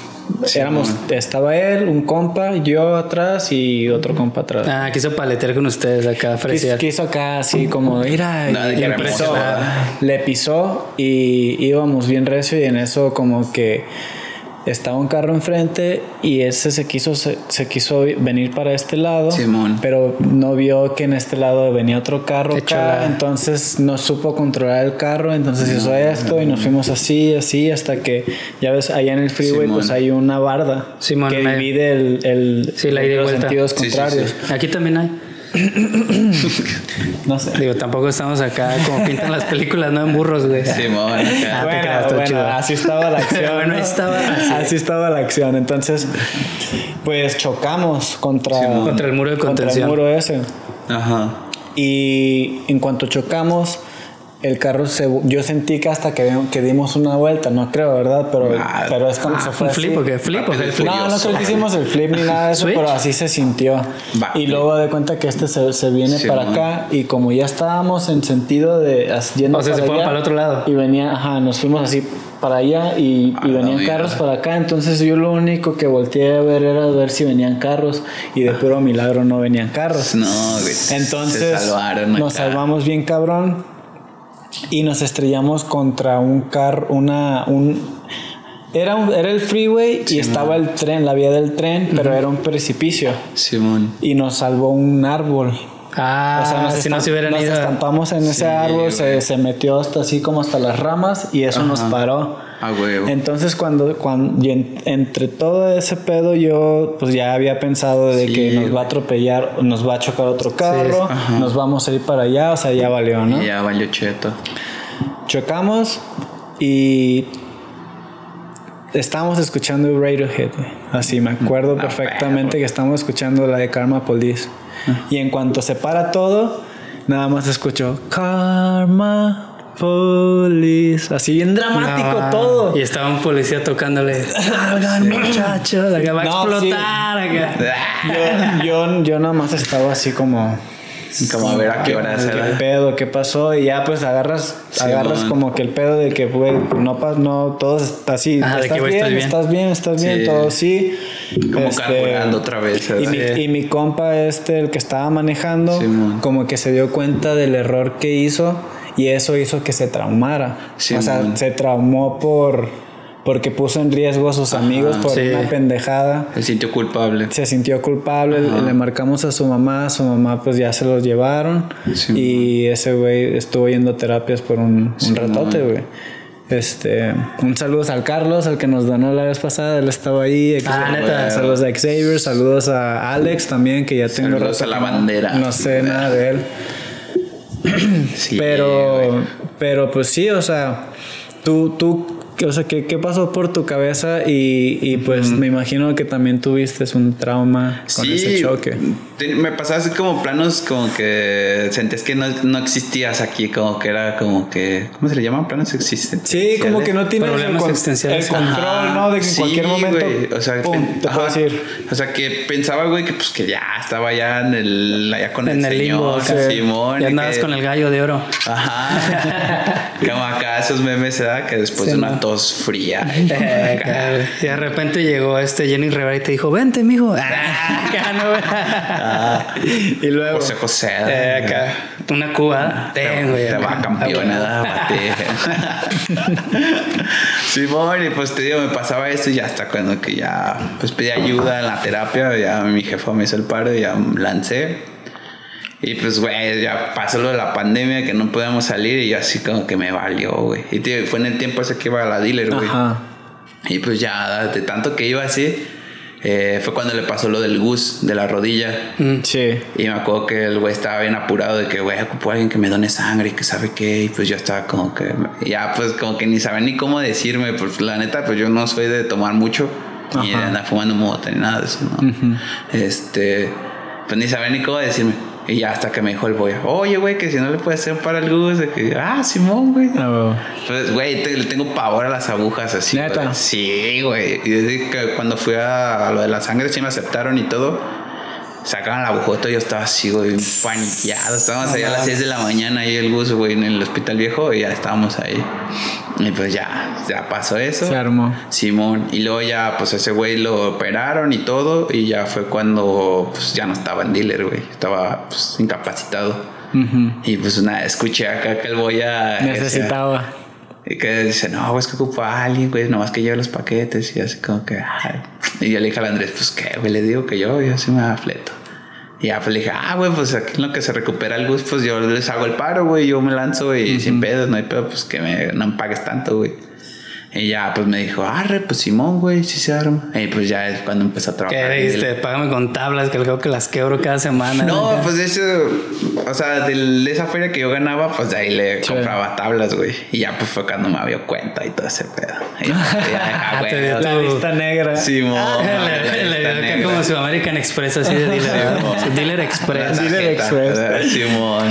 éramos, estaba él, un compa, yo atrás y otro compa atrás. Ah, quiso paletear con ustedes acá, Quiso, fresear. quiso acá así como, mira, Nada le le pisó y íbamos bien recio y en eso como que estaba un carro enfrente y ese se quiso se, se quiso venir para este lado, Simón. pero no vio que en este lado venía otro carro acá, entonces no supo controlar el carro, entonces hizo esto y nos fuimos así, así hasta que ya ves allá en el freeway Simón. pues hay una barda Simón, que me- divide el, el Sí, la los vuelta. sentidos Sí, sí, contrarios. sí. Aquí también hay. No sé. Digo, tampoco estamos acá como pintan las películas, no en burros, güey. Simón, acá. Ah, bueno, creas, así estaba la acción. Bueno, así. así estaba la acción. Entonces, pues chocamos contra. Contra el muro de contra el contención. muro ese. Ajá. Y en cuanto chocamos, el carro se. Yo sentí que hasta que, que dimos una vuelta, no creo, ¿verdad? Pero, Ah, pero es como se fue ¿Un flip o qué? ¿Flip No, no creo que hicimos el flip ni nada de eso, ¿Switch? pero así se sintió. Va. Y luego de cuenta que este se, se viene Sí, para acá y como ya estábamos en sentido de yendo O sea, se para fueron allá, para el otro lado. y venía, ajá, nos fuimos así para allá y, A y venían carros para acá, entonces yo lo único que volteé a ver era ver si venían carros y de puro milagro no venían carros. No, güey. Entonces se salvaron nos acá. salvamos bien cabrón y nos estrellamos contra un carro, una, un, era, un- era el freeway y estaba el tren, la vía del tren, pero era un precipicio Simón. y nos salvó un árbol. Ah, O sea, nos, si no se hubieran nos ido. estampamos en ese árbol, se, se metió hasta así como hasta las ramas y eso nos paró. Huevo. Entonces cuando, cuando y en- entre todo ese pedo yo pues ya había pensado de Sí, que nos va a atropellar, nos va a chocar otro carro, nos vamos a ir para allá, o sea, ya valió, ¿no? Ya valió cheto. Chocamos y estábamos escuchando Radiohead, así me acuerdo Ah, perfectamente que estábamos escuchando la de Karma Police. Y en cuanto se para todo, nada más escucho Karma Police, así bien dramático Ah, todo. Y estaba un policía tocándole. Salgan, muchachos. Acá va a No, explotar. Acá. Yo, yo, yo nada más estaba así como Como a ver a qué hora ¿Qué será. pedo? ¿Qué pasó? Y ya pues agarras, Sí, agarras man. como que el pedo de que, güey, no, no, todo está así. Ajá, de ¿Estás, que, güey, bien, bien. estás bien, estás bien, Sí. todo sí. Como Este, carburando otra vez. Y mi, y mi compa este, el que estaba manejando, Sí, como que se dio cuenta del error que hizo y eso hizo que se traumara. Sí, o sea, man. se traumó por porque puso en riesgo a sus amigos por sí. una pendejada Se sintió culpable. se sintió culpable, Ajá. le marcamos a su mamá, a su mamá pues ya se los llevaron Sí, y ese güey estuvo yendo a terapias por un, un Sí, ratote, güey. Este, un saludo al Carlos, al que nos donó la vez pasada, él estaba ahí. Ah, neta. Saludos a Xavier, saludos a Alex también, que ya tengo Saludos rato a la bandera. No sé nada de él. Sí, pero, pero pues sí, o sea, tú, tú, o sea, ¿qué, qué pasó por tu cabeza? Y, y pues me imagino que también tuviste un trauma con ese choque. te- me pasaba así como planos como que sentías que no, no existías aquí, como que era como que, ¿cómo se le llaman? Planos existentes. Sí, como que no tienes el, Problemas con- existenciales. el control, Ajá, ¿no? De que en sí, cualquier momento, O sea, pum, te ajá. puedes ir. O sea, que pensaba, güey, que pues que ya estaba ya en el, allá con En el, el limbo, señor. Simón. Y y andabas que- con el gallo de oro. Ajá. como acá esos memes, ¿verdad? Que después Sí, de una ¿no? Tos fría. Eh, y de repente llegó este Jenny Rivera y te dijo, vente, mijo. Ah. Ah, Y luego, José José. Eh, acá, una cuba. Ten, güey. Te va campeona, bate. Simón, y pues te digo, me pasaba esto y ya hasta cuando que ya pues pedí ayuda en la terapia, ya mi jefa me hizo el paro y ya lancé. Y pues, güey, ya pasó lo de la pandemia que no podíamos salir y así como que me valió, güey. Y tío, fue en el tiempo ese que iba a la dealer, güey. ajá. Y pues ya, de tanto que iba así, eh, fue cuando le pasó lo del gus de la rodilla. Mm. Sí. Y me acuerdo que el güey estaba bien apurado de que, güey, ocupo a alguien que me done sangre y que sabe qué. Y pues yo estaba como que, ya pues como que ni sabía ni cómo decirme. Pues la neta, pues yo no soy de tomar mucho. Ni de Ajá. andar fumando mota ni nada de eso, ¿no? Este, pues ni sabía ni cómo decirme. Y ya hasta que me dijo el boy, oye, güey, que si no le puedes hacer para el gus. Que, ah, Simón, güey. Ah, huevo. Pues, güey, te- le tengo pavor a las agujas así. ¿Neta? güey. Sí, güey. Y desde que cuando fui a lo de la sangre, sí me aceptaron y todo. Sacaban la agujota y yo estaba así, güey, paniqueado. Estábamos ahí a las 6 de la mañana ahí el bus, güey, en el hospital viejo y ya estábamos ahí. Y pues ya, ya pasó eso. Se armó. Simón. Y luego ya, pues ese güey lo operaron y todo. Y ya fue cuando, pues ya no estaba en dealer, güey. Estaba, pues, incapacitado. Ujú. Y pues una, escuché acá que el voy a... Necesitaba. Y que dice, no, es que ocupa a alguien, güey, nomás que lleve los paquetes. Y así como que, ay. Y yo le dije al Andrés, pues qué, güey, le digo que yo, yo sí me da fleto. Y ya pues le dije, ah, güey, pues aquí en lo que se recupera el bus, pues yo les hago el paro, güey, yo me lanzo y sin pedos, no hay pedo, pues que me, no me pagues tanto, güey. Y ya, pues me dijo, arre, pues Simón, güey, sí se arma. Y pues ya es cuando empezó a ¿Qué trabajar. dijiste? Págame con tablas, que creo que las quebro cada semana. No, pues de eso, o sea, de esa feria que yo ganaba, pues de ahí le Sí. compraba tablas, güey. Y ya pues fue cuando me dio cuenta y todo ese pedo. Y ya, ya, ah, Te güey, dio La lista negra. Simón. Le- la le- dio como su American Express, así de dealer. Dealer La Express. Dealer Express. Simón.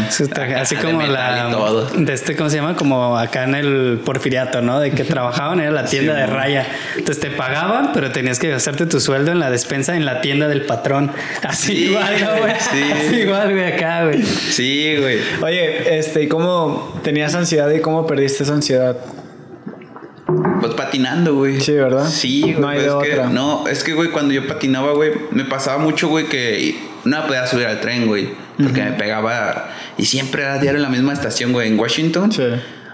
Así De como la de este, ¿cómo se llama? Como acá en el Porfiriato, ¿no? De que era la tienda de raya. Entonces te pagaban, pero tenías que gastarte tu sueldo en la despensa en la tienda del patrón. Así Sí, igual, ¿no, güey? sí. Así igual, güey, acá, güey. Sí, güey. Oye, este, ¿y cómo tenías ansiedad y cómo perdiste esa ansiedad? Pues patinando, güey. Sí, ¿verdad? Sí, güey. No hay pues de es que- otra. no, es que, güey, cuando yo patinaba, güey, me pasaba mucho, güey, que no podía subir al tren, güey. Porque me pegaba. Y siempre era diario en la misma estación, güey, en Washington. Sí.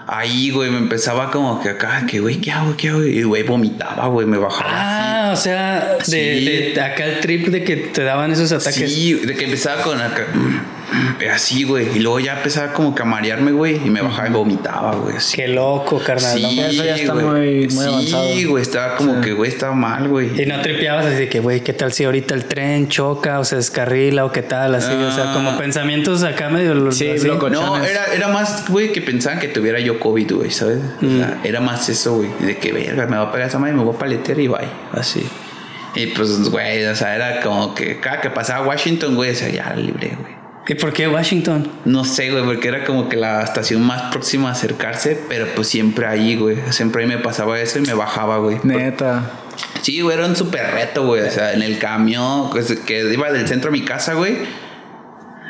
Ahí, güey, me empezaba como que acá, que, güey, ¿qué hago? ¿Qué hago? Y, güey, vomitaba, güey, me bajaba. Ah, o sea, de, Sí. de acá el trip de que te daban esos ataques. Sí, de que empezaba con acá. Así, güey. Y luego ya empezaba como que a marearme, güey. Y me bajaba y vomitaba, güey. Así. Qué loco, carnal. ¿no? eso ya está güey. muy- muy avanzado. Sí, güey. Estaba como que, güey, estaba mal, güey. Y no tripeabas así de que, güey, ¿qué tal si ahorita el tren choca o se descarrila o qué tal? Así, o sea, Ah. como pensamientos acá medio. Sí, así. loco. No, era, era más, güey, que pensaban que tuviera yo COVID, güey, ¿sabes? O Mm. sea, era más eso, güey. De que, verga, me va a pegar esa madre, me voy a paletear y bye. Así. Y pues, güey, o sea, era como que cada que pasaba Washington, güey, decía, ya libre, güey. ¿Y por qué Washington? No sé, güey, porque era como que la estación más próxima a acercarse, pero pues siempre ahí, güey. Siempre ahí me pasaba eso y me bajaba, güey. Neta. Sí, güey, era un súper reto, güey. O sea, en el camión pues, que iba del centro a mi casa, güey.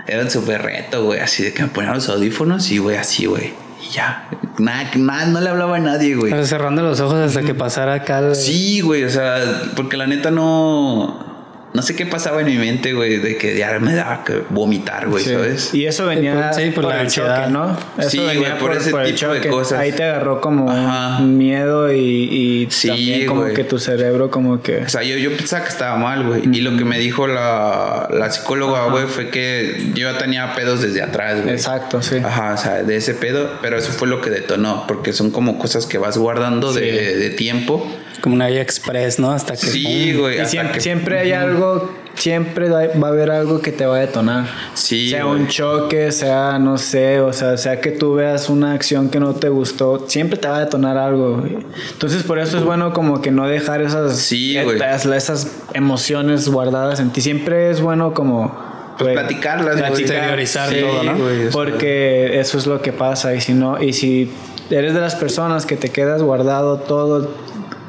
Era un súper reto, güey. Así de que me ponían los audífonos y, güey, así, güey. Y ya. Nada, nada, no le hablaba a nadie, güey. O sea, cerrando los ojos hasta que pasara acá. el- Sí, güey, o sea, porque la neta no. No sé qué pasaba en mi mente, güey, de que ya me daba que vomitar, güey, Sí. ¿sabes? Y eso venía Sí, por por, la el ansiedad. choque, ¿no? Eso Sí, venía güey, por ese tipo de cosas. Ahí te agarró como Ajá. miedo y, y Sí, también como güey. que tu cerebro como que... O sea, yo, yo pensaba que estaba mal, güey. Y lo que me dijo la, la psicóloga, güey, fue que yo ya tenía pedos desde atrás, güey. Exacto, sí. Ajá, o sea, de ese pedo, pero eso fue lo que detonó, porque son como cosas que vas guardando de, de tiempo. Como una vía express, ¿no? Hasta que. Sí, güey. Y siempre, que- siempre hay algo, siempre va a haber algo que te va a detonar. Sí, sea güey. un choque, sea, no sé, o sea, sea que tú veas una acción que no te gustó, siempre te va a detonar algo. güey. Entonces, por eso es bueno como que no dejar esas, Sí, güey. esas, esas emociones guardadas en ti. Siempre es bueno como... Pues platicarlas, güey. Exteriorizar Sí, todo, ¿no? güey, o sea, porque eso es lo que pasa y si no y si eres de las personas que te quedas guardado todo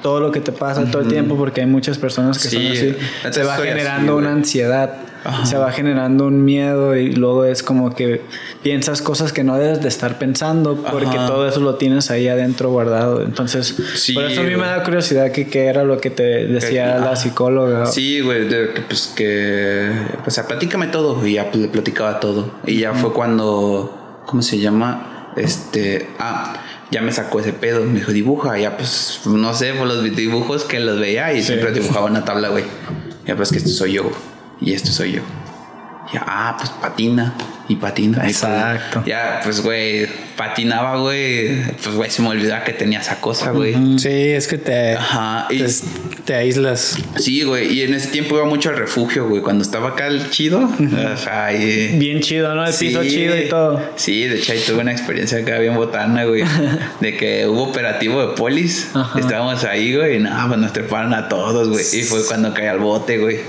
todo lo que te pasa todo el tiempo porque hay muchas personas que Sí, son así se va así, generando una ansiedad se va generando un miedo y luego es como que piensas cosas que no debes de estar pensando porque Ajá. todo eso lo tienes ahí adentro guardado entonces Sí, por eso a mí me da curiosidad que qué era lo que te decía Que- la ajá. psicóloga Sí, güey, pues que, o sea, platícame todo y ya pues, le platicaba todo. Y ya fue cuando, ¿cómo se llama? Este, ah, ya me sacó ese pedo, me dijo, dibuja, ya pues, no sé, por los dibujos que los veía y siempre dibujaba una tabla, güey. Ya pues que esto soy yo y esto soy yo. Ya, ah, pues patina y patina. y, Exacto. ya, pues, güey, patinaba, güey. Pues, güey, se me olvidaba que tenía esa cosa, güey. Sí, es que te, Ajá, y- te, te aíslas. Sí, güey, y en ese tiempo iba mucho al refugio, güey. Cuando estaba acá el chido, o sea, y- bien chido no el piso Sí, chido y todo Sí, de hecho ahí tuve una experiencia acá bien botana, güey. de que hubo operativo de polis. Ajá. Estábamos ahí, güey, y nada, pues nos treparon a todos, güey. Y fue cuando caí al bote, güey.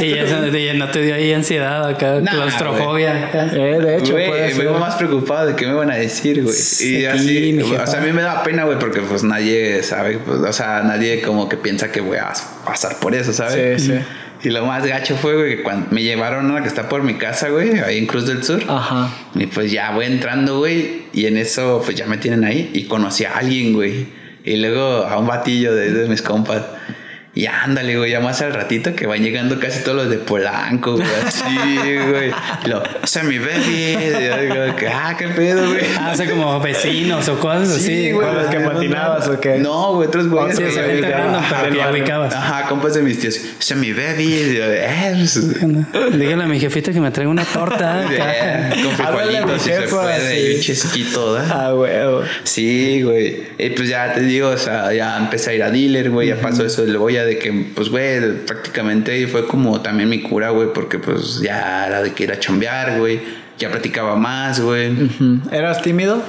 Y eso y no te dio ahí ansiedad acá, Nah, claustrofobia. Eh, de hecho Güey, me iba más preocupado de qué me iban a decir, güey. Sí, Y así, o jefa. sea, a mí me da pena, güey, porque pues nadie sabe, pues, o sea, nadie como que piensa que voy a pasar por eso, ¿sabes? Sí, sí. Y lo más gacho fue, güey, que cuando me llevaron a la que está por mi casa, güey, ahí en Cruz del Sur. Ajá. Y pues ya voy entrando, güey, y en eso, pues ya me tienen ahí. Y conocí a alguien, güey. Y luego a un batillo de, de mis compas. Y ándale, güey, ya más al ratito que van llegando casi todos los de Polanco, güey, así, güey. Y lo, ese es mi baby. Y yo digo, ah, qué pedo, güey. Ah, o sea, como vecinos o cosas así. ¿Con los que patinabas o qué? No, güey, otros güeyes. Sí, que- random, Ajá, pero ubicabas. Ajá, compas de mis tíos. Ese es mi baby. Yo, eh, pues, Dígale a mi jefita que me traiga una torta. eh, con a frijolitos si se jefa, puede. sí. Y un chesquito, ¿verdad? Ah, huevo. Sí, güey. Y pues ya te digo, o sea, ya empecé a ir a dealer, güey. Ya pasó eso de de que, pues, güey, prácticamente fue como también mi cura, güey, porque pues ya era de que ir a chambear, güey. Ya platicaba más, güey. ¿Eras tímido?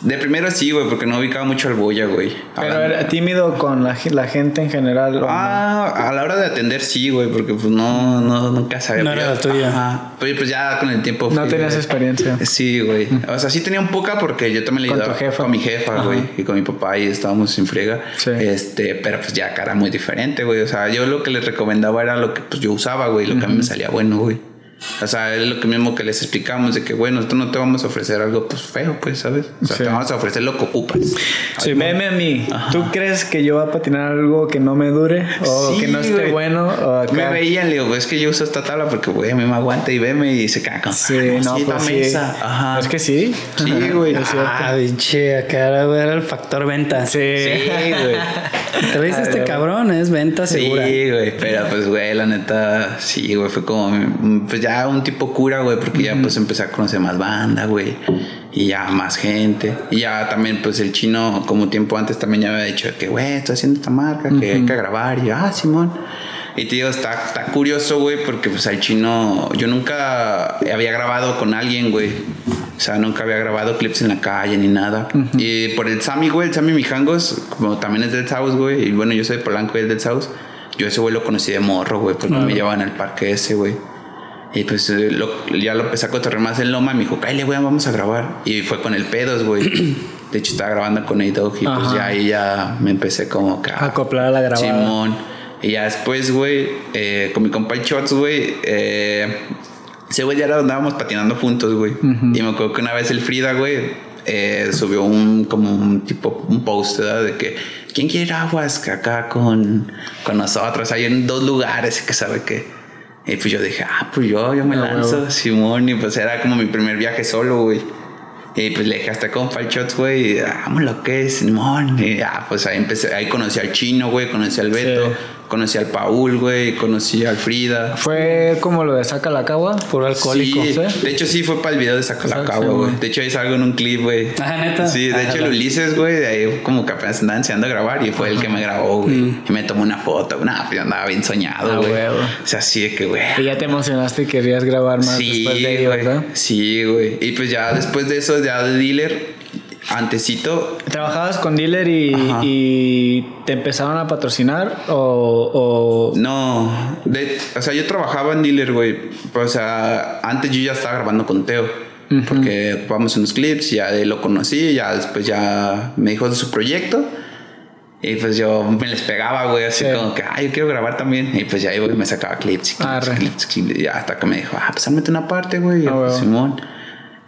De primero sí, güey, porque no ubicaba mucho al boya, güey. Pero Hablando- era tímido con la, ge- la gente en general. ¿o no? Ah, a la hora de atender sí, güey, porque pues no, no, nunca sabía. No era la tuya. Ajá. Pero pues ya con el tiempo. No tenías güey. experiencia. Sí, güey. O sea, sí tenía un poca porque yo también le Con ayudaba tu jefa. con mi jefa, Ajá. güey, y con mi papá y estábamos sin friega. Sí. Este, pero pues ya cara muy diferente, güey. O sea, yo lo que les recomendaba era lo que pues yo usaba, güey, lo que a mí me salía bueno, güey. O sea, es lo que mismo que les explicamos de que, bueno, nosotros no te vamos a ofrecer algo pues feo, pues, ¿sabes? O sea, Sí. te vamos a ofrecer lo que ocupas. Sí, Veme a mí. ¿Tú crees que yo voy a patinar algo que no me dure? ¿O Sí, que no esté güey. bueno? ¿O acá? Me veían, le digo, "Pues es que yo uso esta tabla porque, güey, a mí me aguanta y veme y se caga Sí, no, sí, pues sí. Ajá. Es que sí. Sí, güey. Es cierto. Ah, pinche, acá era el factor venta. Sí. Sí, güey. Te lo dice Ay, este cabrón, es venta segura. Sí, güey, pero pues, güey, la neta, sí, güey, fue como, mm, pues ya un tipo cura, güey, porque ya pues empecé a conocer más banda, güey, y ya más gente. Y ya también, pues el chino, como tiempo antes, también ya me había dicho que, güey, estoy haciendo esta marca, que hay que grabar. Y yo, ah, Simón. Y te digo, está, está curioso, güey, porque pues al chino, yo nunca había grabado con alguien, güey. O sea, nunca había grabado clips en la calle ni nada. Y por el Sammy, güey, el Sammy Mijangos, como también es del South, güey. Y bueno, yo soy de Polanco y él del South. Yo ese güey lo conocí de morro, güey, porque me llevaban al parque ese, güey. Y pues eh, lo- ya lo empecé a cotorrear más en Loma. Me dijo, cállate, güey, vamos a grabar. Y fue con el Pedos, güey. De hecho, estaba grabando con A-Dog y pues Ajá. ya ahí ya me empecé como que a- Acoplar a la grabada. Simón. Y ya después, güey, eh, con mi compa el Shots, güey, eh, ese güey ya lo andábamos patinando juntos, güey. Y me acuerdo que una vez el Frida, güey, eh, subió un, como un tipo, un post, ¿verdad? De que ¿quién quiere ir a aguas acá con, con nosotros? Hay en dos lugares que sabe que. Y pues yo dije, ah, pues yo, yo me Ah, lanzo, huevo. Simón. Y pues era como mi primer viaje solo, güey. Y pues le dije hasta con Shots, güey, ah, vamos lo que es, Simón. Y ya, pues ahí empecé, ahí conocí al chino, güey, conocí al Beto, Sí. Conocí al Paul, güey, conocí al Frida. Fue como lo de Saca la Cagua. Puro alcohólico. Sí, ¿sí? de hecho sí fue para el video de Sí, Sacalacagua, güey. güey. De hecho ahí salgo en un clip, güey. Ah, ¿neta? Sí, de Ah, hecho el la- Ulises, güey, de ahí como que apenas andaba enseñando a grabar y fue el que me grabó, güey. Mm. Y me tomó una foto. Nah, pues yo andaba bien soñado, Ah, güey. huevo. o sea, así de que, güey. Y ya te emocionaste y querías grabar más Sí, después de ahí. ¿verdad? Sí, güey. Y pues ya después de eso, ya de dealer, antecito, ¿Trabajabas con dealer y, te empezaron a patrocinar o, o- No, de- o sea, yo trabajaba en dealer, güey. O sea, antes yo ya estaba grabando con Teo. Porque ocupamos unos clips, ya de lo conocí, ya después ya me dijo de su proyecto. Y pues yo me les pegaba, güey, así Sí. como que, ay, yo quiero grabar también. Y pues ya iba y me sacaba clips y clips, Arre. clips, clips. Y hasta que me dijo, ah, pues mete una parte, güey. Ah, pues, huevo.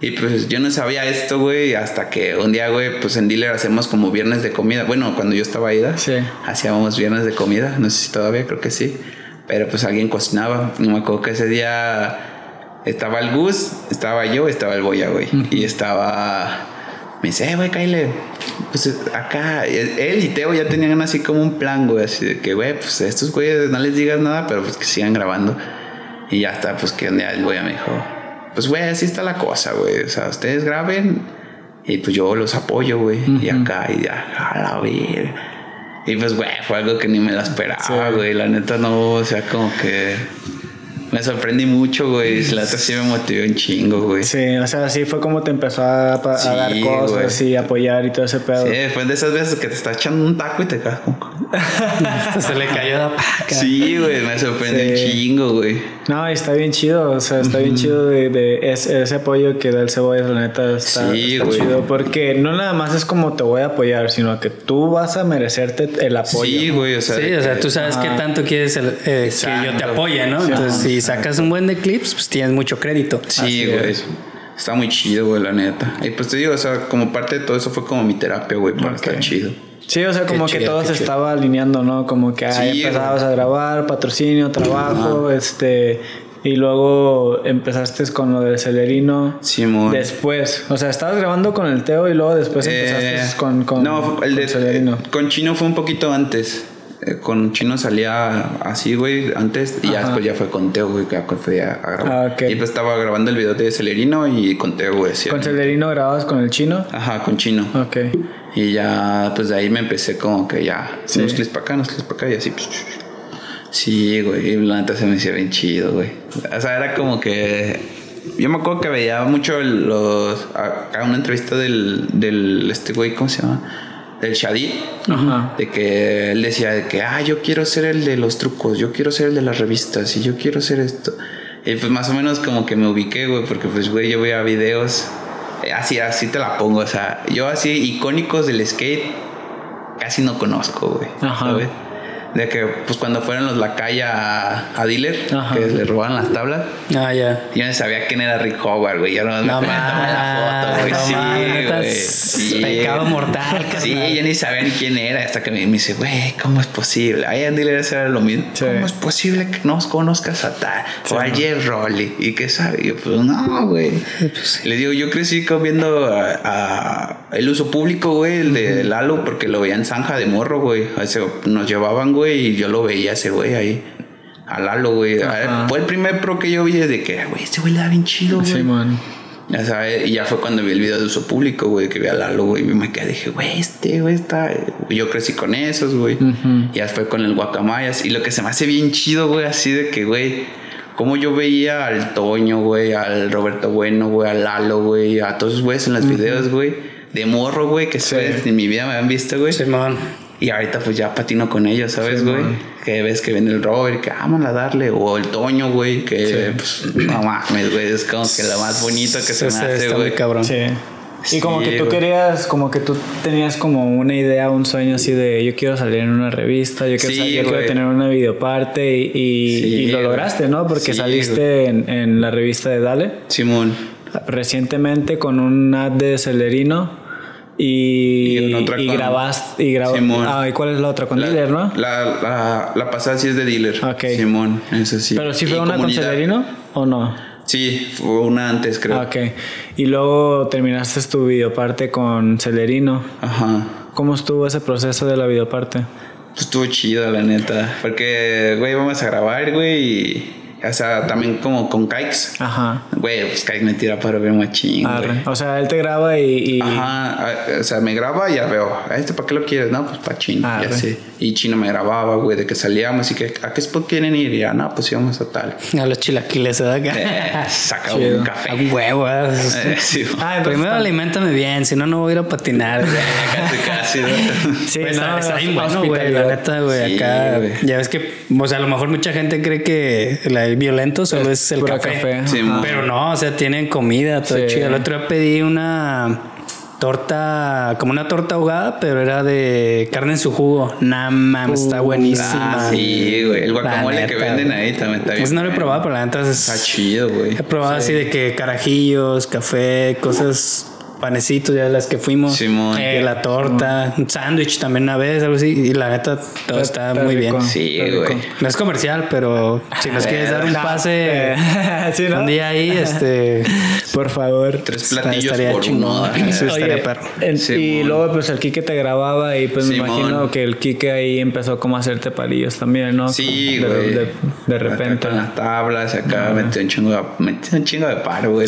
Y pues yo no sabía esto, güey, hasta que un día, güey, pues en dealer hacemos como viernes de comida. Bueno, cuando yo estaba ahí, Sí. hacíamos viernes de comida, no sé si todavía, creo que sí. Pero pues alguien cocinaba. Y me acuerdo que ese día estaba el Gus, estaba yo, estaba el Boya, güey. Y estaba. Me dice, eh, güey, Kyle, pues acá, él y Teo ya tenían así como un plan, güey, así de que, güey, pues a estos güeyes no les digas nada, pero pues que sigan grabando. Y ya está, pues que un día el Boya me dijo, pues, güey, así está la cosa, güey. O sea, ustedes graben y pues yo los apoyo, güey. Y acá, y ya, a la verga. Y pues, güey, fue algo que ni me la esperaba, Sí. güey. La neta no, o sea, como que me sorprendí mucho, güey. La neta sí me motivó un chingo, güey. Sí. Sí, o sea, sí fue como te empezó a, Sí, dar cosas güey. y apoyar y todo ese pedo. fue de esas veces que te está echando un taco y te quedas como... Se le cayó la paca. Sí, güey, me sorprendió un Sí. chingo, güey. No, está bien chido, o sea, está bien chido de, de ese, ese apoyo que da el Cebollas, la neta está, Sí, está chido, porque no nada más es como te voy a apoyar, sino que tú vas a merecerte el apoyo. Sí, güey, o sea... Sí, o sea, que- tú sabes qué tanto quieres el- eh, que yo te apoye, ¿no? Sí, Entonces, si sacas un buen de clips, pues tienes mucho crédito. Sí, Así güey. es. Está muy chido, güey, la neta. Y pues te digo, o sea, como parte de todo eso fue como mi terapia, güey, para estar chido. Sí, o sea, como que todo se chido. estaba alineando, ¿no? Como que ahí Sí, empezabas güey. a grabar, patrocinio, trabajo, este, y luego empezaste con lo de Celerino. Simón. Después, o sea, estabas grabando con el Teo y luego después empezaste Eh, con, con, no, el con de, Celerino. con Chino fue un poquito antes. Eh, con Chino salía así, güey, antes. Y ya después ya fue con Teo, güey, que fue a, grabar. Ah. Y pues estaba grabando el video de Celerino y con Teo, güey. sí. ¿Con Celerino grababas con el chino? Ajá, con Chino. Ok. Y ya, pues de ahí me empecé como que ya, Sí. unos clips para acá, unos clips para acá y así. pues, Sí, güey, y la neta se me hacía bien chido, güey. O sea, era como que. Yo me acuerdo que veía mucho los. Acá una entrevista del. del este güey, ¿cómo se llama? Del Shadi. De que él decía de que, ah, yo quiero ser el de los trucos, yo quiero ser el de las revistas y yo quiero ser esto. Y pues más o menos como que me ubiqué, güey, porque pues, güey, yo veía videos, eh, así, así te la pongo, o sea, yo así icónicos del skate casi no conozco, güey. Ajá. ¿sabes? De que, pues cuando fueron los la calle a, a Dealer, Ajá. que le robaron las tablas. Ah, ya. Yo no sabía quién era Rick Howard, güey. Yo no, No me tomé la foto, güey. no sí, güey. Sí, pecado mortal, Sí, yo ni sabía ni quién era hasta que me, me dice, güey, ¿cómo es posible? Ahí en Dealer era lo mismo. Sí. ¿Cómo es posible que no conozcas a tal? o a Jeff Rowley. ¿Y qué sabe? Y yo, pues no, güey. Le digo, yo crecí comiendo a, a el uso público, güey, el de Lalo, porque lo veía en Zanja de morro, güey. A ese nos llevaban, güey, y yo lo veía ese güey ahí. A Lalo, güey. Fue el primer pro que yo vi desde que, güey, este güey le da bien chido, güey. Sí, man. Ya sabes, y ya fue cuando vi el video de uso público, güey, que vi a Lalo, güey, y me quedé, dije, güey, este, güey, está... Yo crecí con esos, güey. Ujú. Y ya fue con el Guacamayas. Y lo que se me hace bien chido, güey, así de que, güey, como yo veía al Toño, güey, al Roberto Bueno, güey, al Lalo, güey, a todos esos güeyes en los videos, güey, de morro, güey, que Sí. ustedes en mi vida me habían visto, güey. Simón. Y ahorita pues ya patino con ellos, ¿sabes, Sí, güey? man. que ves que viene el Robert, que vamos a darle. O el Toño, güey, que Sí. pues no mames, güey. Es como que lo más bonito que se me hace, güey. cabrón. Sí. Sí, Y como que tú güey. querías, como que tú tenías como una idea, un sueño así de yo quiero salir en una revista, yo quiero, Sí, sal- yo quiero tener una videoparte y, y, Sí, y lo lograste, ¿no? Porque Sí, saliste en, en la revista de Dale Simón. recientemente con un ad de Celerino Y, Y otra grabaste. Y grabó, Simón. ah, ¿y cuál es la otra? Con La- Dealer, ¿no? La, la, la pasada sí es de dealer. Ok. Simón, eso sí. Pero sí Y fue una con. Celerino o no? Sí, fue una antes, creo. Ok. Y luego terminaste tu videoparte con Celerino. Ajá. ¿Cómo estuvo ese proceso de la videoparte? Pues estuvo chido, la neta. Porque, güey, vamos a grabar, güey. Y, o sea, también como con Kikes. Ajá. Güey, pues Kikes me tira para ver machín. Arre. O sea, él te graba y. y- Ajá, a- o sea, me graba y ya veo. ¿A este para qué lo quieres? No, pues para Chino. Ah, ya re. sé. Y Chino me grababa, güey, de que salíamos y que, ¿a qué spot quieren ir? Y ya, no, pues íbamos a tal. A los chilaquiles, ¿verdad? Eh, saca Chido. un A café. un huevo. ¿verdad? Eh, sí, Ah, entonces Primero alimentame bien, si no, no voy a ir a patinar. casi, casi. ¿no? Sí, Pues, no, está bien la bueno, güey. La neta, güey. Sí, acá. güey. Ya ves que, o sea, a lo mejor mucha gente cree que la- violento solo es, el café. Sí. Pero no, o sea, tienen comida, todo Sí. chido. El otro día pedí una torta, como una torta ahogada, pero era de carne en su jugo. Nah, mames, está buenísima. Ah, sí, güey. El guacamole que venden ahí también está bien. Pues no lo he probado, pero la neta es. Está chido, güey. He probado así de que carajillos, café, cosas, panecitos, ya las que fuimos. Simón. Eh, la torta, un sándwich también una vez, algo así. Y la neta, todo está, Está muy rico. bien. Sí, güey. No es comercial, pero si nos quieres dar un No, pase eh, sí, ¿no? un día ahí, este. Por favor. Tres platillos estaría por chingón. estaría Oye, perro. en- y luego pues el Kike te grababa y pues me imagino que el Kike ahí empezó como a hacerte palillos también, ¿no? Sí, de, güey. De, de repente. Con las tablas, acá metió un chingo de, metió un chingo de paro, güey.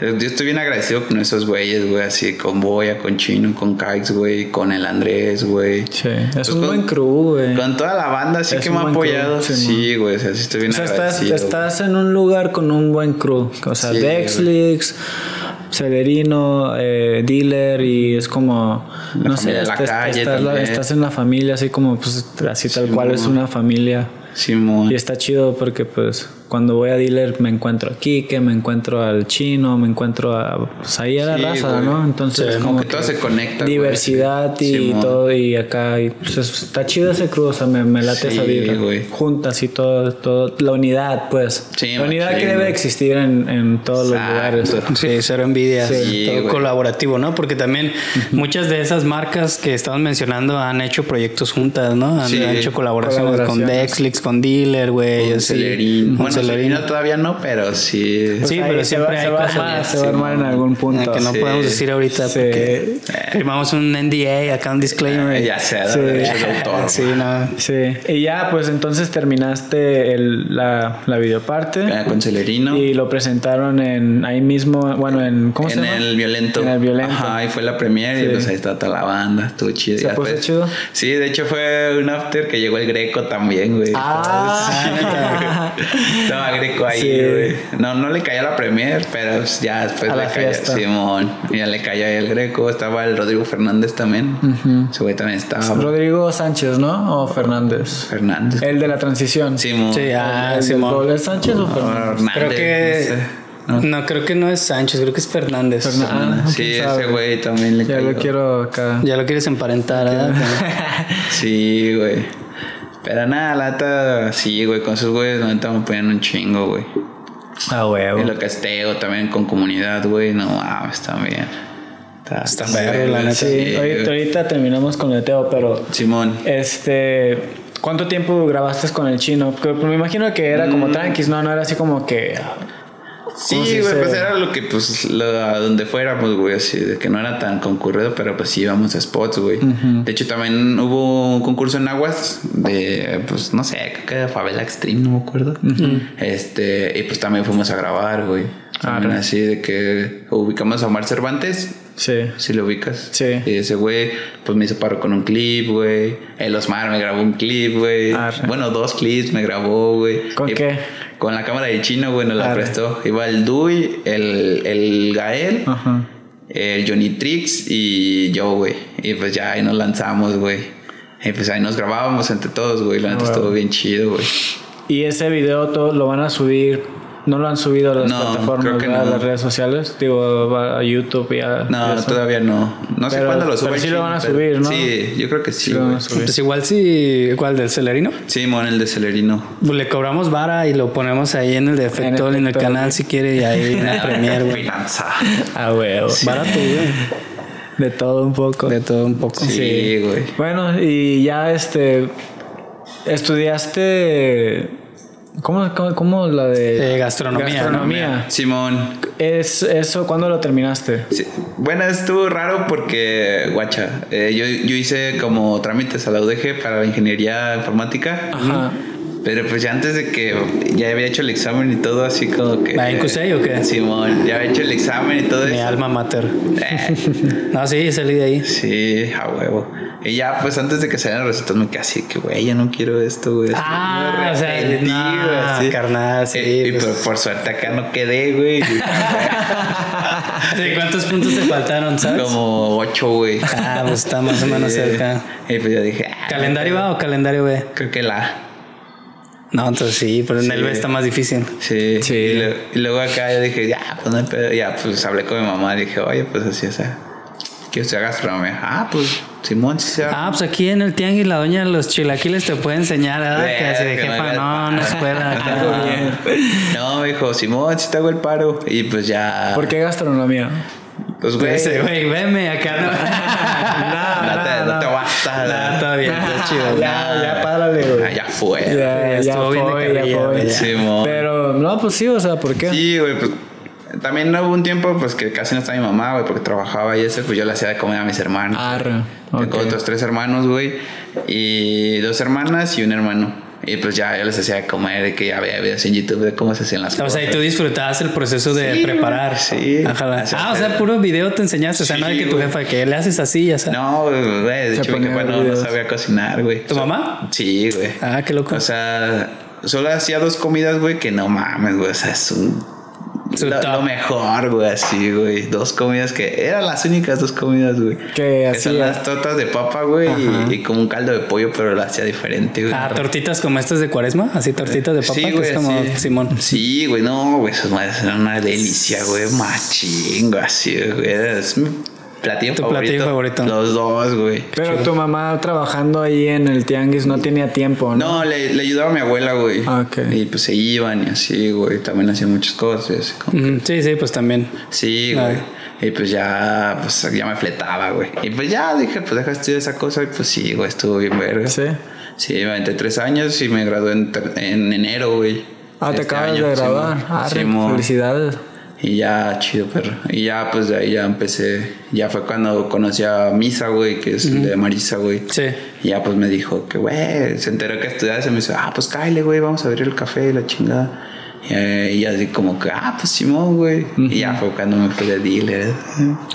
Neta, Yo estoy bien agradecido con esos güeyes, güey. Así con Boya, con Chino, con Kikes, güey. Con el Andrés, güey. Sí, es Pues un con- buen crew, güey. Con toda la banda, así Es que me ha apoyado. crew, sí, güey. O sea, sí estoy bien O sea, estás, agradecido. estás en un lugar con un buen crew. O sea, Sí, Dexlix, Celerino, eh, Dealer y es como... La no sé, familia de la estás, calle estás, estás en la familia así como, pues, así tal cual es una familia. Simón. Y está chido porque pues cuando voy a dealer me encuentro a Kike, me encuentro al chino, me encuentro a pues ahí a la Sí, raza, güey. ¿no? Entonces Sí, como que todo se conecta, güey. Diversidad y Simón. todo y acá y, pues, es- está chido ese cruz, o sea, me, me late Sí, esa vibra. güey. Juntas y todo, todo, la unidad pues. Sí, la unidad que debe existir en, en todos Exacto. los lugares. Sí, cero envidia, Sí, todo güey. colaborativo, ¿no? Porque también muchas de esas marcas que estamos mencionando han hecho proyectos juntas, ¿no? Han, Sí, han hecho colaboraciones, con. Dexlix, con Dealer, güey, Con así. Celerín. Con Bueno, Celerino todavía no, pero sí. Sí, Ahí pero se siempre va, hay se va a cosas armar, sí, se va a armar en algún punto. que no Sí. podemos decir ahorita Sí. porque firmamos un NDA, acá un disclaimer. Eh, ya sea, Sí. derechos de autor. Sí, no. Sí. Y ya pues entonces terminaste el, la, la videoparte. Eh, Con Celerino. Y lo presentaron en ahí mismo, bueno, en ¿cómo se en llama? el violento. En el violento. Ajá, ahí fue la premiere y Sí. pues ahí está toda la banda, estuvo chido. ¿Se puso chido? Sí, de hecho fue un after que llegó el Greco también, güey. Ah. Estaba Greco ahí, Sí. güey. No, no le cayó la premier, pero ya después A le cayó fiesta. Simón. Ya le cayó ahí el Greco. Estaba el Rodrigo Fernández también. Ese güey también estaba. Rodrigo Sánchez, ¿no? O Fernández. Fernández. El de la transición. Simón. Sí, ah, El Simón. ¿Es Sánchez o Fernández? Fernández, Creo que. no sé. No. creo que no es Sánchez, creo que es Fernández. Fernández. Ah, sí, quién sabe. ese güey también le Ya cayó. lo quiero acá. Ya lo quieres emparentar, ¿verdad? Sí, güey. Pero nada, la neta, sí, güey, con esos güeyes, la neta me ponían un chingo, güey. Ah, huevo. Y lo casteo también con comunidad, güey, no mames, también. Está, Está perro, la neta. Sí, ahorita, terminamos con el Teo, pero Simón. este. ¿Cuánto tiempo grabaste con el chino? Que Me imagino que era como tranquis, ¿no? No era así como que. Sí, ¿Cómo se güey, pues era lo que, pues, lo- a donde fuéramos, güey, así, de que no era tan concurrido, pero pues sí íbamos a spots, güey. De hecho, también hubo un concurso en Aguas de, pues, no sé, creo que de Favela Extreme, no me acuerdo. Este, y pues también fuimos a grabar, güey. También Arre. así de que ubicamos a Omar Cervantes. Sí. Si lo ubicas. Sí. Y ese güey, pues me hizo paro con un clip, güey. El Osmar me grabó un clip, güey. Arre. Bueno, dos clips me grabó, güey. ¿Con Y- qué? Con la cámara del chino, güey, nos la Arre. prestó. Iba el Dui, el, el Gael, Ajá. el Johnny Trix y yo, güey. Y pues ya ahí nos lanzamos, güey. Y pues ahí nos grabábamos entre todos, güey. La neta Ah, estuvo bien chido, güey. Y ese video todo lo van a subir. No lo han subido a las No, plataformas, creo que ¿verdad? a no. las redes sociales. Digo, a YouTube y a. No, eso. todavía no. No sé Pero- cuándo lo pero suben. sí lo van a pero- subir, ¿no? Sí, yo creo que sí, Sí lo van a subir. Pues igual si. ¿Cuál del celerino? Sí, mon, el de Celerino. Pues le cobramos vara y lo ponemos ahí en el de efecto, en, el canal si quiere y ahí en la premier, güey. Finanza. Ah, huevo. Barato, güey. De todo un poco. De todo un poco. Sí, güey. Bueno, y ya este. Estudiaste. ¿Cómo, cómo, cómo la de. Eh, gastronomía, ¿no? Gastronomía. Simón. Es, ¿Eso cuándo lo terminaste? Sí. Bueno, estuvo raro porque, guacha, eh, yo, yo hice como trámites a la UDG para la ingeniería informática. Ajá. Pero pues ya antes de que ya había hecho el examen y todo, así como que. ¿Va en CUSEI o qué? Simón, ya había hecho el examen y todo Mi eso. alma mater. Eh, No, sí, salí de ahí. sí, a huevo. Y ya, pues antes de que salieran los resultados, me quedé así que, güey, ya no quiero esto, güey. Ah, o sea, no, así. carnal, sí, Y, y pues. por, por suerte acá no quedé, güey. ¿De cuántos puntos te faltaron, sabes? Como ocho, güey. Ah, pues está más o menos Sí. cerca. Y pues yo dije, ah, ¿Calendario A o calendario B? creo que la. No, entonces sí, pero en el. B está más difícil. Sí. Sí. Y, lo- y luego acá yo dije, ya, pues no hay pedo. Ya, pues hablé con mi mamá y dije, oye, pues así, o sea, quiero estudiar gastronomía. Ah, pues Simón, sí se va. Ah, pues aquí en el tianguis la doña de los chilaquiles te puede enseñar, ¿verdad? Que así de que jefa, haga no, no es paro. fuera. acá. Algo bien. No, me dijo, Simón, sí te hago el paro. Y pues ya. ¿Por qué gastronomía? Pues, güey. Dice, güey, veme acá. No, No te, no te basta. Nah, está bien, está chido. Ya, ya, párale, güey. Ah, ya fue. Ya, ya, estuvo bien de ya ya. Simón. Pero, no, pues sí, o sea, ¿por qué? Sí, güey, pues. También hubo un tiempo pues que casi no estaba mi mamá, güey, porque trabajaba y eso, pues yo le hacía de comer a mis hermanos. Arre. Tengo ok. otros tres hermanos, güey. Y dos hermanas y un hermano. Y pues ya yo les hacía de comer, de que ya había videos en YouTube de cómo se hacían las O cosas. sea, y tú disfrutabas el proceso de Sí, preparar. sí. Ajá. Ah, o sea, puro video te enseñaste. O sea, no de Sí, que tu jefa, que le haces así, ya sabes. No, güey, de hecho mi jefa no, no sabía cocinar, güey. ¿Tu mamá? Sí, güey. Ah, qué loco. O sea, solo hacía dos comidas, güey, que no mames, güey. O sea, es un... Su Lo, top. lo mejor, güey, así, güey. Dos comidas que eran las únicas dos comidas, güey. Que Que son hacía. las tortas de papa, güey, y, y como un caldo de pollo, pero lo hacía diferente, güey. Ah, tortitas como estas de cuaresma, así tortitas de papa, Sí, que güey, es como sí. Simón. Sí, güey, no, güey, eso es una- una delicia, güey, machín, güey, así, güey. Es mi platillo Tu favorito. platillo favorito. Los dos, güey. Pero tu mamá trabajando ahí en el tianguis no tenía tiempo, ¿no? No, le, le ayudaba a mi abuela, güey. Ah, ok. Y pues se iban y así, güey. También hacían muchas cosas. como- Sí, sí, pues también. Sí, Ah. güey. Y pues ya, pues ya me fletaba, güey. Y pues ya dije, pues deja estudiar esa cosa. Y pues sí, güey, estuvo bien verga. Sí. Sí, me aventé tres años y me gradué en, en enero, güey. Ah, te Este acabas año, de graduar. Arre, Simón. felicidades. Y ya, chido, perro. Y ya, pues de ahí ya empecé. Ya fue cuando conocí a Misa, güey, que es el de Marisa, güey. Sí. Y ya, pues me dijo que, güey, se enteró que estudiaba. Se me dice, ah, pues cállate, güey, vamos a abrir el café y la chingada. Y, eh, y así como que, ah, pues Simón, güey. Y ya fue cuando me fui de dealer.